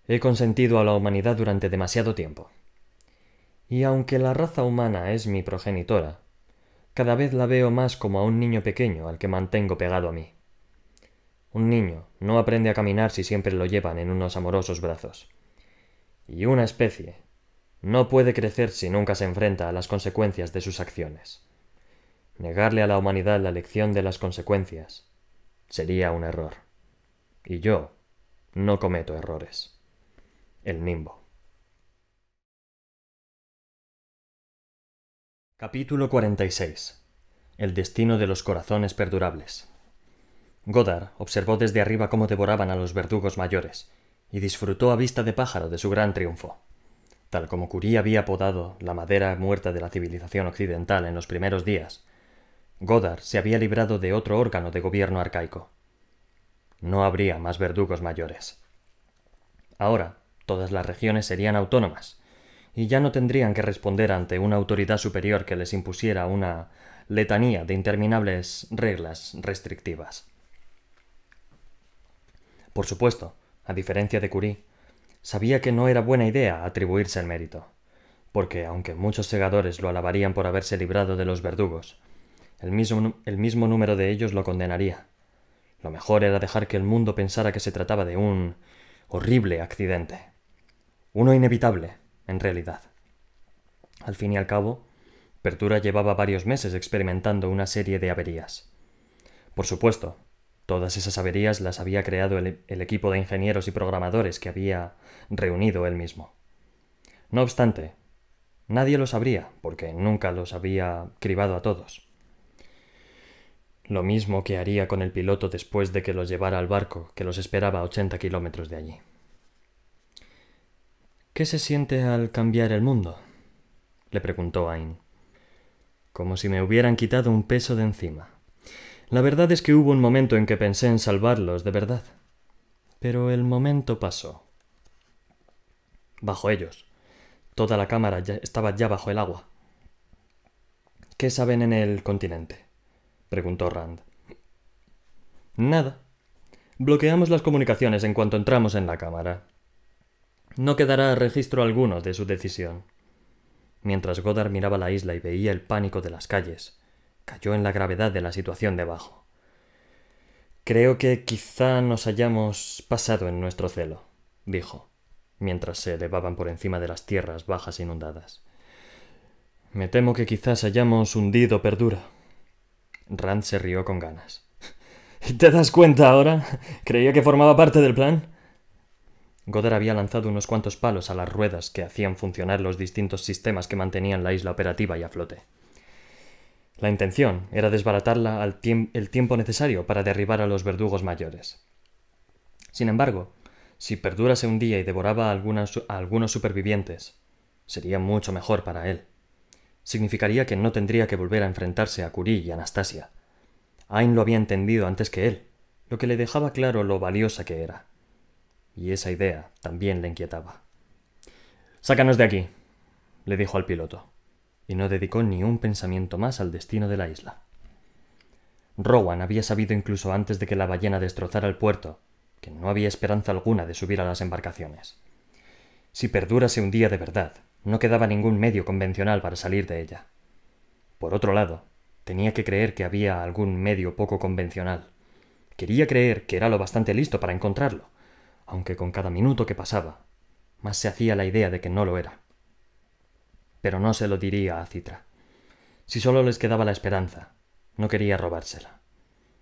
He consentido a la humanidad durante demasiado tiempo. Y aunque la raza humana es mi progenitora, cada vez la veo más como a un niño pequeño al que mantengo pegado a mí. Un niño no aprende a caminar si siempre lo llevan en unos amorosos brazos. Y una especie no puede crecer si nunca se enfrenta a las consecuencias de sus acciones. Negarle a la humanidad la lección de las consecuencias sería un error. Y yo no cometo errores. El nimbo. Capítulo 46. El destino de los corazones perdurables. Godard observó desde arriba cómo devoraban a los verdugos mayores, y disfrutó a vista de pájaro de su gran triunfo. Tal como Curie había podado la madera muerta de la civilización occidental en los primeros días, Godard se había librado de otro órgano de gobierno arcaico. No habría más verdugos mayores. Ahora, todas las regiones serían autónomas, y ya no tendrían que responder ante una autoridad superior que les impusiera una letanía de interminables reglas restrictivas. Por supuesto, a diferencia de Curie, sabía que no era buena idea atribuirse el mérito, porque aunque muchos segadores lo alabarían por haberse librado de los verdugos, el mismo, el mismo número de ellos lo condenaría. Lo mejor era dejar que el mundo pensara que se trataba de un horrible accidente. Uno inevitable, en realidad. Al fin y al cabo, Pertura llevaba varios meses experimentando una serie de averías. Por supuesto, todas esas averías las había creado el, el, equipo de ingenieros y programadores que había reunido él mismo. No obstante, nadie lo sabría, porque nunca los había cribado a todos. Lo mismo que haría con el piloto después de que los llevara al barco que los esperaba a ochenta kilómetros de allí. ¿Qué se siente al cambiar el mundo? le preguntó Ain. Como si me hubieran quitado un peso de encima. La verdad es que hubo un momento en que pensé en salvarlos de verdad. Pero el momento pasó. Bajo ellos. Toda la cámara ya estaba ya bajo el agua. ¿Qué saben en el continente? Preguntó Rand. Nada. Bloqueamos las comunicaciones en cuanto entramos en la cámara. No quedará registro alguno de su decisión. Mientras Goddard miraba la isla y veía el pánico de las calles, cayó en la gravedad de la situación debajo. Creo que quizá nos hayamos pasado en nuestro celo, dijo, mientras se elevaban por encima de las tierras bajas inundadas. Me temo que quizás hayamos hundido Perdura. Rand se rió con ganas. ¿Te das cuenta ahora? Creía que formaba parte del plan. Goddard había lanzado unos cuantos palos a las ruedas que hacían funcionar los distintos sistemas que mantenían la isla operativa y a flote. La intención era desbaratarla al el tiempo necesario para derribar a los verdugos mayores. Sin embargo, si perdurase un día y devoraba a, algunos supervivientes, sería mucho mejor para él. Significaría que no tendría que volver a enfrentarse a Curie y Anastasia. Ain lo había entendido antes que él, lo que le dejaba claro lo valiosa que era y esa idea también le inquietaba. Sácanos de aquí, le dijo al piloto, y no dedicó ni un pensamiento más al destino de la isla. Rowan había sabido incluso antes de que la ballena destrozara el puerto que no había esperanza alguna de subir a las embarcaciones. Si perdurase un día de verdad, no quedaba ningún medio convencional para salir de ella. Por otro lado, tenía que creer que había algún medio poco convencional. Quería creer que era lo bastante listo para encontrarlo aunque con cada minuto que pasaba, más se hacía la idea de que no lo era. Pero no se lo diría a Citra. Si solo les quedaba la esperanza, no quería robársela,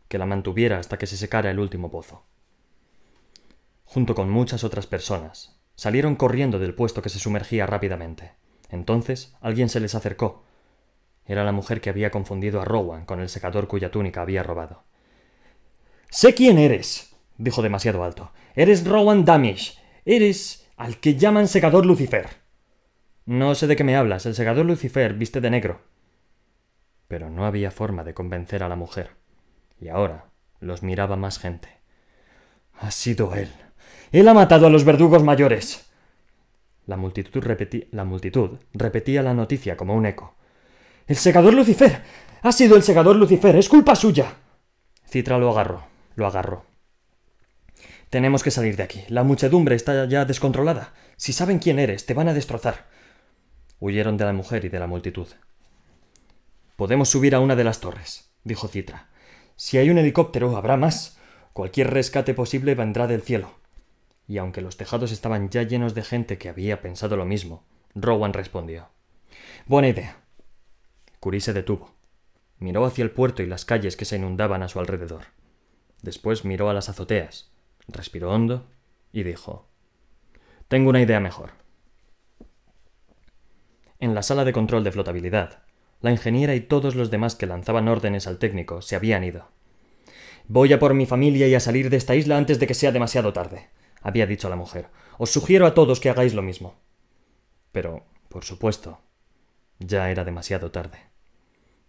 que la mantuviera hasta que se secara el último pozo. Junto con muchas otras personas, salieron corriendo del puesto que se sumergía rápidamente. Entonces alguien se les acercó. Era la mujer que había confundido a Rowan con el secador cuya túnica había robado. Sé quién eres, dijo demasiado alto. Eres Rowan Damish. Eres al que llaman segador Lucifer. No sé de qué me hablas. El segador Lucifer viste de negro. Pero no había forma de convencer a la mujer. Y ahora los miraba más gente. Ha sido él. Él ha matado a los verdugos mayores. La multitud, repetía, la multitud repetía la noticia como un eco. ¡El segador Lucifer! ¡Ha sido el segador Lucifer! ¡Es culpa suya! Citra lo agarró, lo agarró. Tenemos que salir de aquí. La muchedumbre está ya descontrolada. Si saben quién eres, te van a destrozar. Huyeron de la mujer y de la multitud. Podemos subir a una de las torres, dijo Citra. Si hay un helicóptero, habrá más. Cualquier rescate posible vendrá del cielo. Y aunque los tejados estaban ya llenos de gente que había pensado lo mismo, Rowan respondió. Buena idea. Curie se detuvo. miró hacia el puerto y las calles que se inundaban a su alrededor. Después miró a las azoteas, respiró hondo y dijo Tengo una idea mejor. En la sala de control de flotabilidad, la ingeniera y todos los demás que lanzaban órdenes al técnico se habían ido. Voy a por mi familia y a salir de esta isla antes de que sea demasiado tarde, había dicho la mujer. Os sugiero a todos que hagáis lo mismo. Pero, por supuesto, ya era demasiado tarde.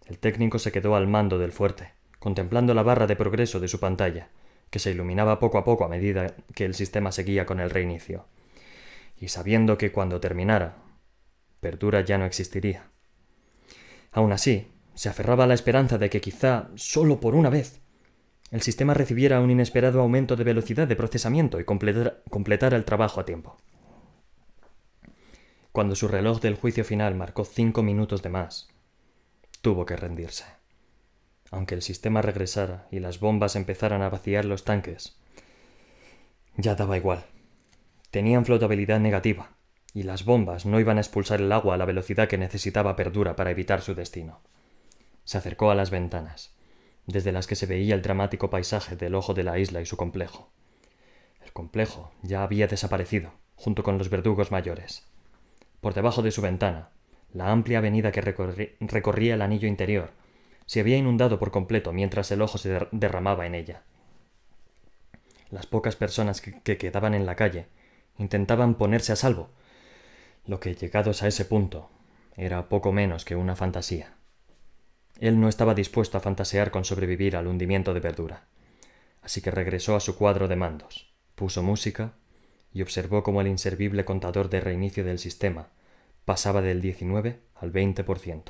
El técnico se quedó al mando del fuerte, contemplando la barra de progreso de su pantalla, que se iluminaba poco a poco a medida que el sistema seguía con el reinicio, y sabiendo que cuando terminara, Perdura ya no existiría. Aún así, se aferraba a la esperanza de que quizá, solo por una vez, el sistema recibiera un inesperado aumento de velocidad de procesamiento y completara, el trabajo a tiempo. Cuando su reloj del juicio final marcó cinco minutos de más, tuvo que rendirse. Aunque el sistema regresara y las bombas empezaran a vaciar los tanques, ya daba igual. Tenían flotabilidad negativa, y las bombas no iban a expulsar el agua a la velocidad que necesitaba Perdura para evitar su destino. Se acercó a las ventanas, desde las que se veía el dramático paisaje del ojo de la isla y su complejo. El complejo ya había desaparecido, junto con los verdugos mayores. Por debajo de su ventana, la amplia avenida que recorría el anillo interior se había inundado por completo mientras el ojo se derramaba en ella. Las pocas personas que quedaban en la calle intentaban ponerse a salvo, lo que llegados a ese punto era poco menos que una fantasía. Él no estaba dispuesto a fantasear con sobrevivir al hundimiento de verdura, así que regresó a su cuadro de mandos, puso música y observó cómo el inservible contador de reinicio del sistema pasaba del 19 al 20%.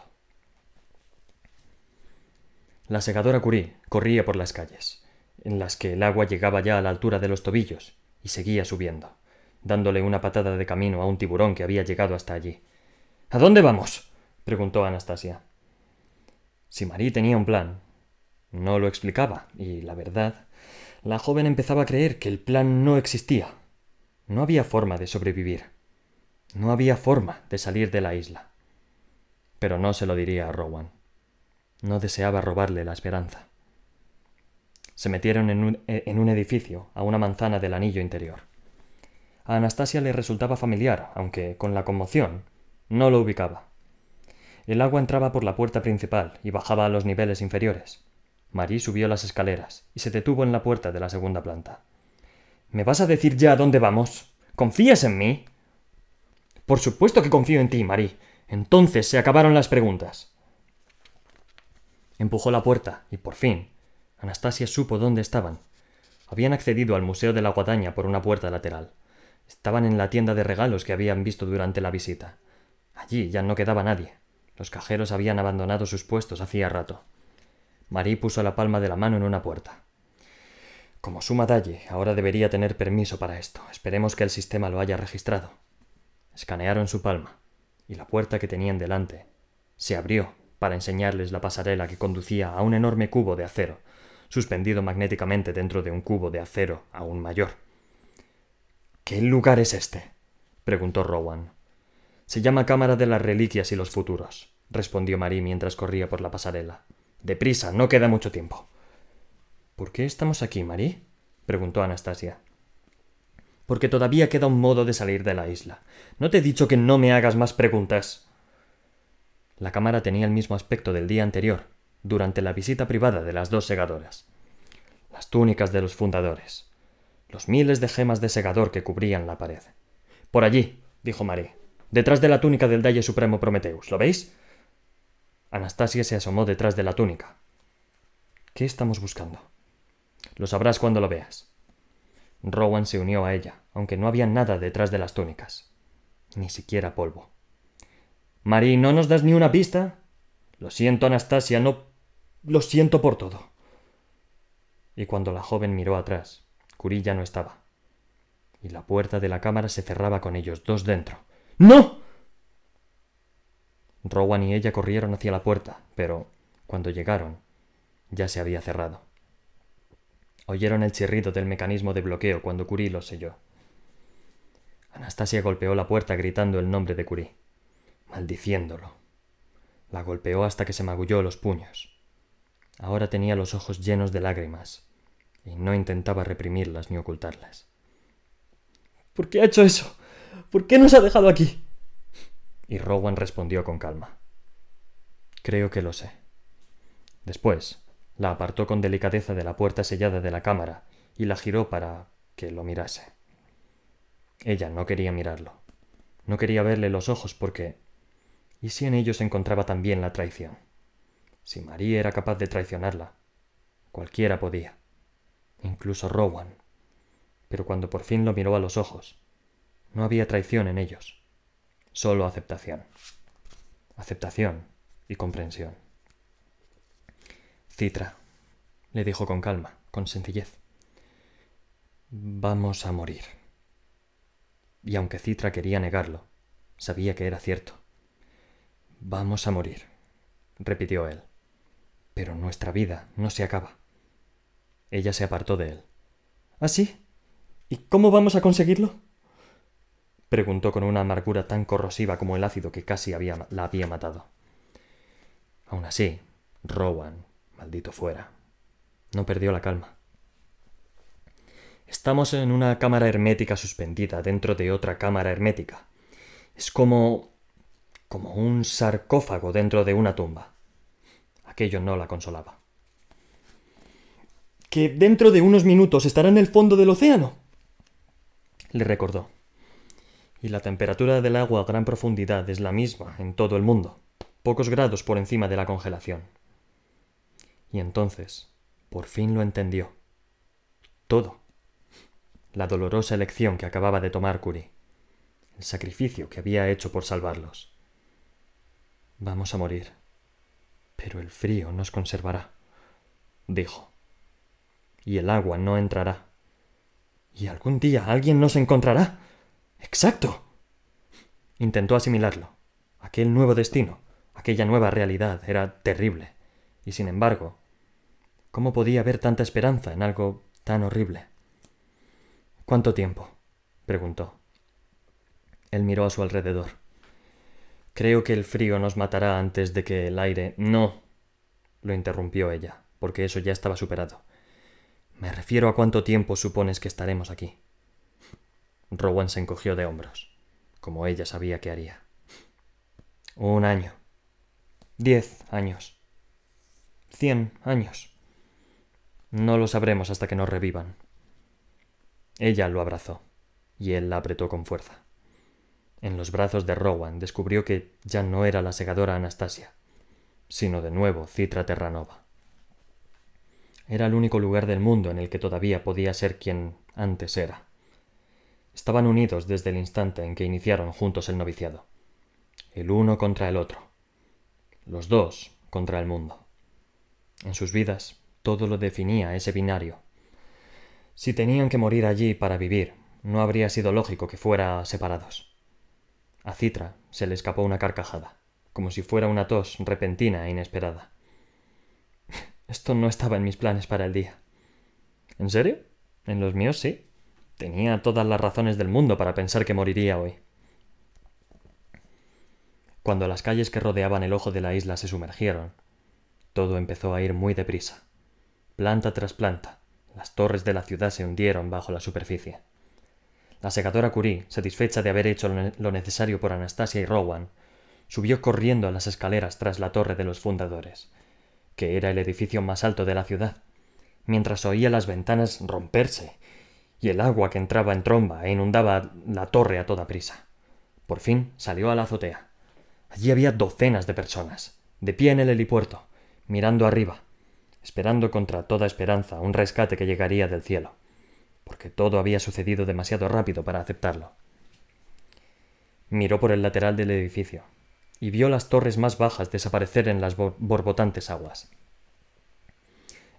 La segadora Curie corría por las calles, en las que el agua llegaba ya a la altura de los tobillos, y seguía subiendo, dándole una patada de camino a un tiburón que había llegado hasta allí. ¿A dónde vamos? preguntó Anastasia. Si Marie tenía un plan, no lo explicaba, y la verdad, la joven empezaba a creer que el plan no existía. No había forma de sobrevivir. No había forma de salir de la isla. Pero no se lo diría a Rowan. No deseaba robarle la esperanza. Se metieron en un, un edificio a una manzana del anillo interior. A Anastasia le resultaba familiar, aunque, con la conmoción, no lo ubicaba. El agua entraba por la puerta principal y bajaba a los niveles inferiores. Marie subió las escaleras y se detuvo en la puerta de la segunda planta. ¿Me vas a decir ya dónde vamos? ¿Confías en mí? Por supuesto que confío en ti, Marie. Entonces se acabaron las preguntas. Empujó la puerta y por fin Anastasia supo dónde estaban. Habían accedido al Museo de la Guadaña por una puerta lateral. Estaban en la tienda de regalos que habían visto durante la visita. Allí ya no quedaba nadie. Los cajeros habían abandonado sus puestos hacía rato. Marie puso la palma de la mano en una puerta. Como suma dalle, ahora debería tener permiso para esto. Esperemos que el sistema lo haya registrado. Escanearon su palma, y la puerta que tenían delante se abrió para enseñarles la pasarela que conducía a un enorme cubo de acero, suspendido magnéticamente dentro de un cubo de acero aún mayor. ¿Qué lugar es este? preguntó Rowan. Se llama Cámara de las Reliquias y los Futuros, respondió Marie mientras corría por la pasarela. Deprisa, no queda mucho tiempo. ¿Por qué estamos aquí, Marie? preguntó Anastasia. Porque todavía queda un modo de salir de la isla. ¿No te he dicho que no me hagas más preguntas? La cámara tenía el mismo aspecto del día anterior, durante la visita privada de las dos segadoras. Las túnicas de los fundadores. Los miles de gemas de segador que cubrían la pared. Por allí, dijo Marie detrás de la túnica del Dalle Supremo Prometeus. ¿Lo veis? Anastasia se asomó detrás de la túnica. ¿Qué estamos buscando? Lo sabrás cuando lo veas. Rowan se unió a ella, aunque no había nada detrás de las túnicas. Ni siquiera polvo. Marie, ¿no nos das ni una pista? Lo siento, Anastasia, no. Lo siento por todo. Y cuando la joven miró atrás, Curie ya no estaba. Y la puerta de la cámara se cerraba con ellos dos dentro. ¡No! Rowan y ella corrieron hacia la puerta, pero cuando llegaron, ya se había cerrado. Oyeron el chirrido del mecanismo de bloqueo cuando Curie lo selló. Anastasia golpeó la puerta gritando el nombre de Curie, maldiciéndolo. La golpeó hasta que se magulló los puños, Ahora tenía los ojos llenos de lágrimas, y no intentaba reprimirlas ni ocultarlas. ¿Por qué ha hecho eso? ¿Por qué nos ha dejado aquí? Y Rowan respondió con calma. Creo que lo sé. Después, la apartó con delicadeza de la puerta sellada de la cámara y la giró para que lo mirase. Ella no quería mirarlo. No quería verle los ojos porque... ¿Y si en ellos encontraba también la traición? Si María era capaz de traicionarla, cualquiera podía, incluso Rowan. Pero cuando por fin lo miró a los ojos, no había traición en ellos, solo aceptación. Aceptación y comprensión. Citra, le dijo con calma, con sencillez. Vamos a morir. Y aunque Citra quería negarlo, sabía que era cierto. Vamos a morir, repitió él. Pero nuestra vida no se acaba. Ella se apartó de él. ¿Ah, sí? ¿Y cómo vamos a conseguirlo? Preguntó con una amargura tan corrosiva como el ácido que casi la había matado. Aún así, Rowan, maldito fuera, no perdió la calma. Estamos en una cámara hermética suspendida dentro de otra cámara hermética. Es como. como un sarcófago dentro de una tumba. Aquello no la consolaba. Que dentro de unos minutos estará en el fondo del océano. Le recordó. Y la temperatura del agua a gran profundidad es la misma en todo el mundo, pocos grados por encima de la congelación. Y entonces, por fin lo entendió. Todo. La dolorosa elección que acababa de tomar Curie. El sacrificio que había hecho por salvarlos. Vamos a morir pero el frío nos conservará, dijo. Y el agua no entrará. Y algún día alguien nos encontrará. Exacto. Intentó asimilarlo. Aquel nuevo destino, aquella nueva realidad era terrible. Y sin embargo, ¿cómo podía haber tanta esperanza en algo tan horrible? ¿Cuánto tiempo? preguntó. Él miró a su alrededor. Creo que el frío nos matará antes de que el aire. No. lo interrumpió ella, porque eso ya estaba superado. Me refiero a cuánto tiempo supones que estaremos aquí. Rowan se encogió de hombros, como ella sabía que haría. Un año. Diez años. Cien años. No lo sabremos hasta que nos revivan. Ella lo abrazó, y él la apretó con fuerza en los brazos de Rowan, descubrió que ya no era la segadora Anastasia, sino de nuevo Citra Terranova. Era el único lugar del mundo en el que todavía podía ser quien antes era. Estaban unidos desde el instante en que iniciaron juntos el noviciado. El uno contra el otro. Los dos contra el mundo. En sus vidas todo lo definía ese binario. Si tenían que morir allí para vivir, no habría sido lógico que fuera separados. A Citra se le escapó una carcajada, como si fuera una tos repentina e inesperada. Esto no estaba en mis planes para el día. ¿En serio? En los míos sí. Tenía todas las razones del mundo para pensar que moriría hoy. Cuando las calles que rodeaban el ojo de la isla se sumergieron, todo empezó a ir muy deprisa. Planta tras planta, las torres de la ciudad se hundieron bajo la superficie. La segadora Curie, satisfecha de haber hecho lo necesario por Anastasia y Rowan, subió corriendo a las escaleras tras la torre de los fundadores, que era el edificio más alto de la ciudad, mientras oía las ventanas romperse y el agua que entraba en tromba e inundaba la torre a toda prisa. Por fin salió a la azotea. Allí había docenas de personas, de pie en el helipuerto, mirando arriba, esperando contra toda esperanza un rescate que llegaría del cielo porque todo había sucedido demasiado rápido para aceptarlo. Miró por el lateral del edificio y vio las torres más bajas desaparecer en las borbotantes aguas.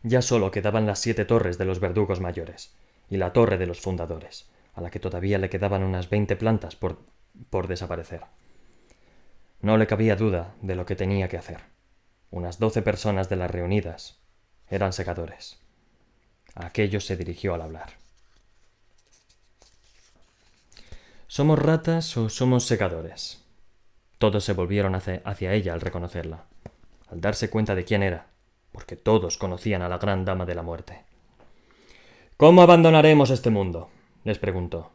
Ya solo quedaban las siete torres de los verdugos mayores y la torre de los fundadores, a la que todavía le quedaban unas veinte plantas por, por desaparecer. No le cabía duda de lo que tenía que hacer. Unas doce personas de las reunidas eran secadores. A aquellos se dirigió al hablar. ¿Somos ratas o somos secadores? Todos se volvieron hacia, ella al reconocerla, al darse cuenta de quién era, porque todos conocían a la gran dama de la muerte. ¿Cómo abandonaremos este mundo? les preguntó.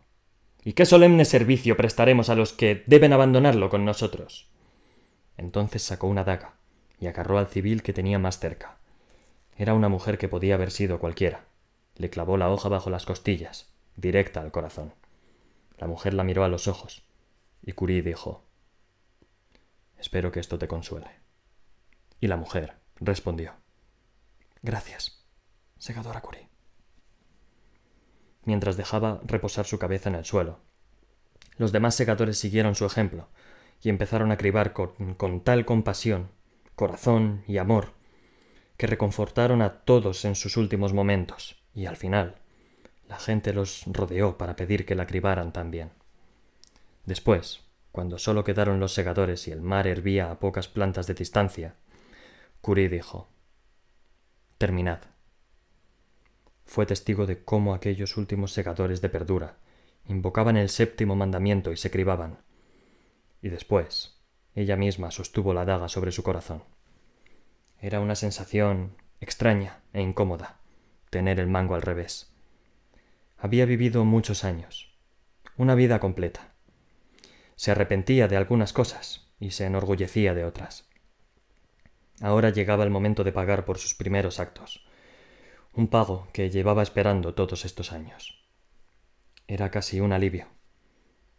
¿Y qué solemne servicio prestaremos a los que deben abandonarlo con nosotros? Entonces sacó una daga y agarró al civil que tenía más cerca. Era una mujer que podía haber sido cualquiera. Le clavó la hoja bajo las costillas, directa al corazón. La mujer la miró a los ojos, y Curie dijo Espero que esto te consuele. Y la mujer respondió Gracias, segadora Curie. Mientras dejaba reposar su cabeza en el suelo, los demás segadores siguieron su ejemplo y empezaron a cribar con, con tal compasión, corazón y amor que reconfortaron a todos en sus últimos momentos, y al final la gente los rodeó para pedir que la cribaran también. Después, cuando solo quedaron los segadores y el mar hervía a pocas plantas de distancia, Curie dijo Terminad. Fue testigo de cómo aquellos últimos segadores de perdura invocaban el séptimo mandamiento y se cribaban. Y después, ella misma sostuvo la daga sobre su corazón. Era una sensación extraña e incómoda tener el mango al revés. Había vivido muchos años, una vida completa. Se arrepentía de algunas cosas y se enorgullecía de otras. Ahora llegaba el momento de pagar por sus primeros actos, un pago que llevaba esperando todos estos años. Era casi un alivio.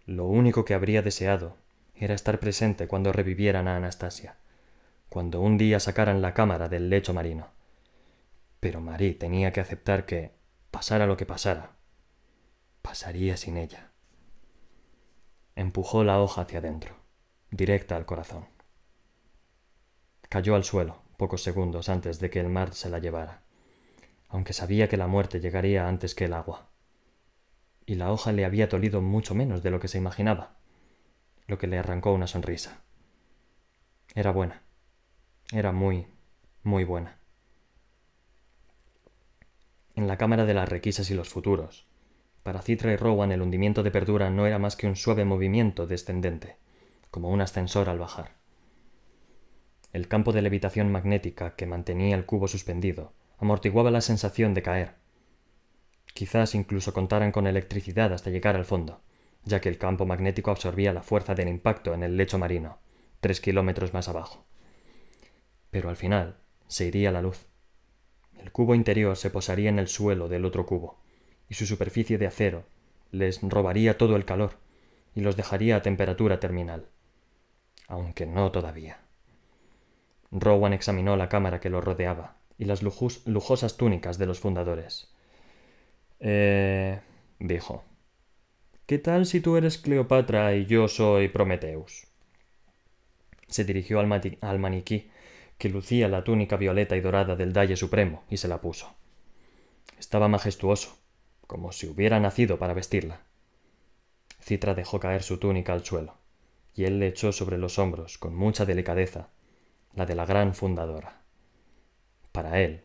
Lo único que habría deseado era estar presente cuando revivieran a Anastasia cuando un día sacaran la cámara del lecho marino. Pero Marie tenía que aceptar que, pasara lo que pasara, pasaría sin ella. Empujó la hoja hacia adentro, directa al corazón. Cayó al suelo pocos segundos antes de que el mar se la llevara, aunque sabía que la muerte llegaría antes que el agua. Y la hoja le había dolido mucho menos de lo que se imaginaba, lo que le arrancó una sonrisa. Era buena era muy, muy buena. En la cámara de las requisas y los futuros, para Citra y Rowan el hundimiento de perdura no era más que un suave movimiento descendente, como un ascensor al bajar. El campo de levitación magnética que mantenía el cubo suspendido amortiguaba la sensación de caer. Quizás incluso contaran con electricidad hasta llegar al fondo, ya que el campo magnético absorbía la fuerza del impacto en el lecho marino, tres kilómetros más abajo pero al final se iría la luz. El cubo interior se posaría en el suelo del otro cubo, y su superficie de acero les robaría todo el calor y los dejaría a temperatura terminal. Aunque no todavía. Rowan examinó la cámara que lo rodeaba y las lujosas túnicas de los fundadores. Eh. dijo. ¿Qué tal si tú eres Cleopatra y yo soy Prometeus? Se dirigió al, al maniquí que lucía la túnica violeta y dorada del Dalle Supremo, y se la puso. Estaba majestuoso, como si hubiera nacido para vestirla. Citra dejó caer su túnica al suelo, y él le echó sobre los hombros, con mucha delicadeza, la de la gran fundadora. Para él,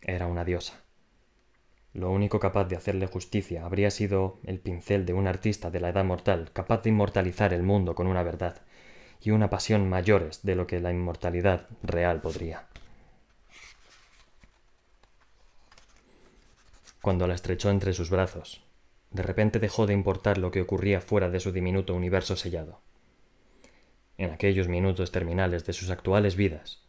era una diosa. Lo único capaz de hacerle justicia habría sido el pincel de un artista de la edad mortal, capaz de inmortalizar el mundo con una verdad, y una pasión mayores de lo que la inmortalidad real podría. Cuando la estrechó entre sus brazos, de repente dejó de importar lo que ocurría fuera de su diminuto universo sellado. En aquellos minutos terminales de sus actuales vidas,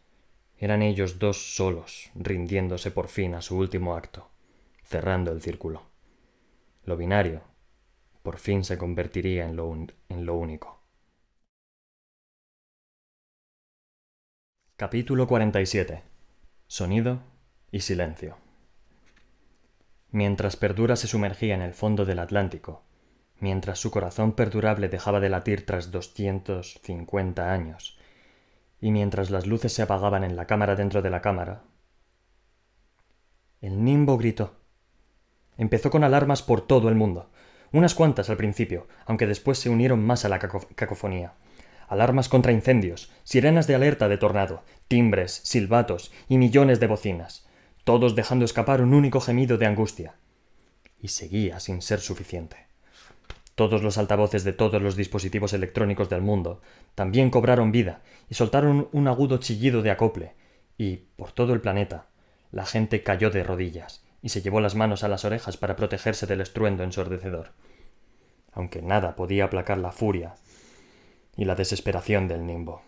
eran ellos dos solos, rindiéndose por fin a su último acto, cerrando el círculo. Lo binario, por fin se convertiría en lo, en lo único. Capítulo 47. Sonido y silencio. Mientras Perdura se sumergía en el fondo del Atlántico, mientras su corazón perdurable dejaba de latir tras doscientos cincuenta años, y mientras las luces se apagaban en la cámara dentro de la cámara, el nimbo gritó. Empezó con alarmas por todo el mundo, unas cuantas al principio, aunque después se unieron más a la cacofonía alarmas contra incendios, sirenas de alerta de tornado, timbres, silbatos y millones de bocinas, todos dejando escapar un único gemido de angustia. Y seguía sin ser suficiente. Todos los altavoces de todos los dispositivos electrónicos del mundo también cobraron vida y soltaron un agudo chillido de acople, y, por todo el planeta, la gente cayó de rodillas y se llevó las manos a las orejas para protegerse del estruendo ensordecedor, aunque nada podía aplacar la furia y la desesperación del nimbo.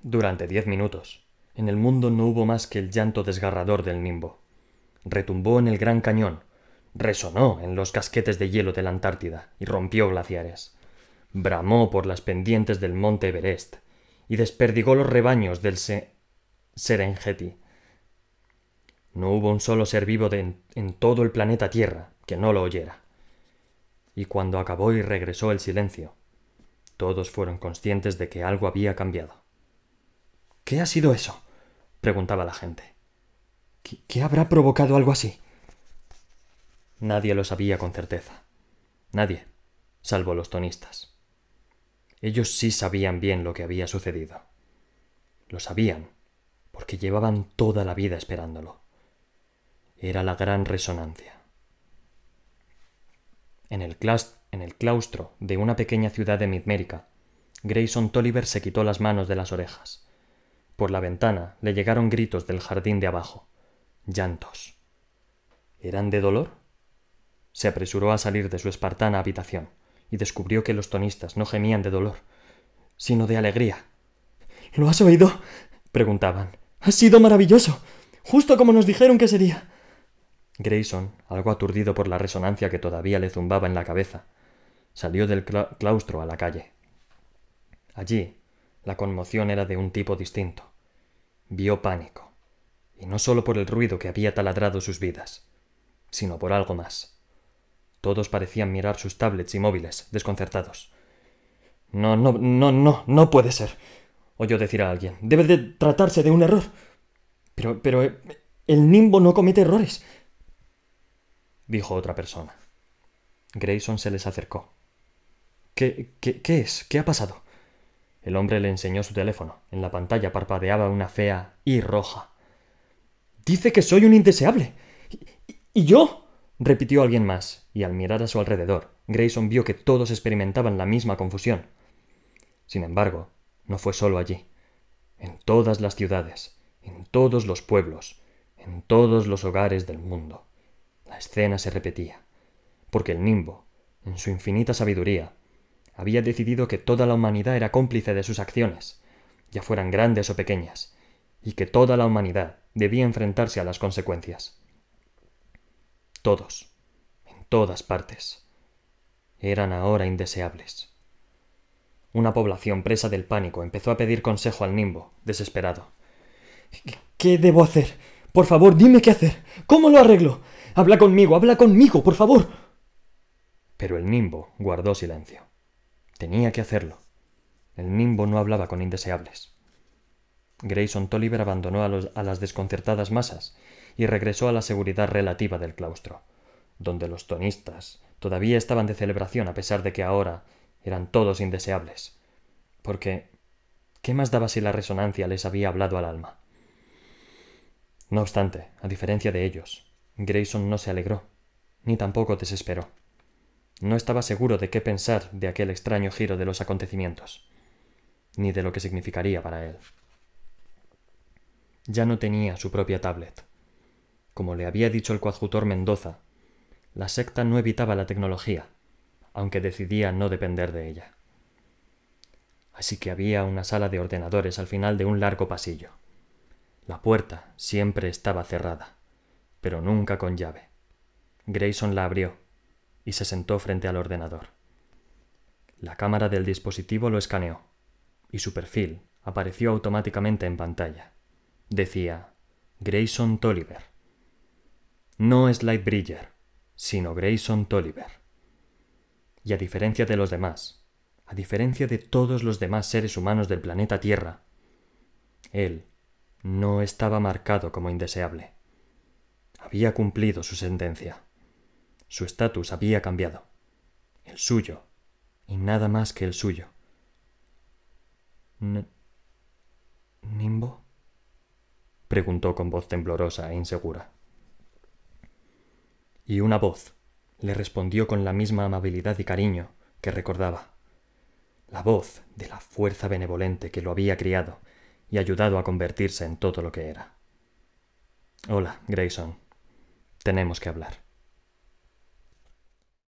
Durante diez minutos, en el mundo no hubo más que el llanto desgarrador del nimbo. Retumbó en el gran cañón, resonó en los casquetes de hielo de la Antártida y rompió glaciares. Bramó por las pendientes del monte Everest y desperdigó los rebaños del Serengeti. No hubo un solo ser vivo en todo el planeta Tierra que no lo oyera. Y cuando acabó y regresó el silencio, todos fueron conscientes de que algo había cambiado. ¿Qué ha sido eso? preguntaba la gente. ¿Qué, habrá provocado algo así? Nadie lo sabía con certeza. Nadie, salvo los tonistas. Ellos sí sabían bien lo que había sucedido. Lo sabían, porque llevaban toda la vida esperándolo. Era la gran resonancia. En el, claustro de una pequeña ciudad de Midmérica, Grayson Tolliver se quitó las manos de las orejas. Por la ventana le llegaron gritos del jardín de abajo. Llantos. ¿Eran de dolor? Se apresuró a salir de su espartana habitación y descubrió que los tonistas no gemían de dolor, sino de alegría. ¿Lo has oído? preguntaban. Ha sido maravilloso. Justo como nos dijeron que sería. Grayson, algo aturdido por la resonancia que todavía le zumbaba en la cabeza, salió del claustro a la calle. Allí, la conmoción era de un tipo distinto. Vio pánico, y no solo por el ruido que había taladrado sus vidas, sino por algo más. Todos parecían mirar sus tablets y móviles, desconcertados. No, no, no, no, no puede ser, oyó decir a alguien. Debe de tratarse de un error. Pero, pero, eh, el nimbo no comete errores, dijo otra persona. Grayson se les acercó. ¿Qué, qué, qué es? ¿Qué ha pasado? El hombre le enseñó su teléfono. En la pantalla parpadeaba una fea y roja. Dice que soy un indeseable. ¿Y, yo? Repitió alguien más, y al mirar a su alrededor, Grayson vio que todos experimentaban la misma confusión. Sin embargo, no fue solo allí. En todas las ciudades, en todos los pueblos, en todos los hogares del mundo, la escena se repetía, porque el nimbo, en su infinita sabiduría, había decidido que toda la humanidad era cómplice de sus acciones, ya fueran grandes o pequeñas, y que toda la humanidad debía enfrentarse a las consecuencias. Todos, en todas partes, eran ahora indeseables. Una población presa del pánico empezó a pedir consejo al nimbo, desesperado. ¿Qué debo hacer? Por favor, dime qué hacer. ¿Cómo lo arreglo? Habla conmigo, habla conmigo, por favor. Pero el nimbo guardó silencio. Tenía que hacerlo. El nimbo no hablaba con indeseables. Grayson Tolliver abandonó a, las desconcertadas masas y regresó a la seguridad relativa del claustro, donde los tonistas todavía estaban de celebración a pesar de que ahora eran todos indeseables. Porque ¿qué más daba si la resonancia les había hablado al alma? No obstante, a diferencia de ellos, Grayson no se alegró, ni tampoco desesperó. No estaba seguro de qué pensar de aquel extraño giro de los acontecimientos, ni de lo que significaría para él. Ya no tenía su propia tablet. Como le había dicho el coadjutor Mendoza, la secta no evitaba la tecnología, aunque decidía no depender de ella. Así que había una sala de ordenadores al final de un largo pasillo. La puerta siempre estaba cerrada, pero nunca con llave. Grayson la abrió y se sentó frente al ordenador. La cámara del dispositivo lo escaneó, y su perfil apareció automáticamente en pantalla. Decía Grayson Tolliver. No es Lightbridger, sino Grayson Tolliver. Y a diferencia de los demás, a diferencia de todos los demás seres humanos del planeta Tierra, él no estaba marcado como indeseable. Había cumplido su sentencia. Su estatus había cambiado. El suyo, y nada más que el suyo. ¿Nimbo? Preguntó con voz temblorosa e insegura. Y una voz le respondió con la misma amabilidad y cariño que recordaba. La voz de la fuerza benevolente que lo había criado y ayudado a convertirse en todo lo que era. Hola, Grayson. Tenemos que hablar.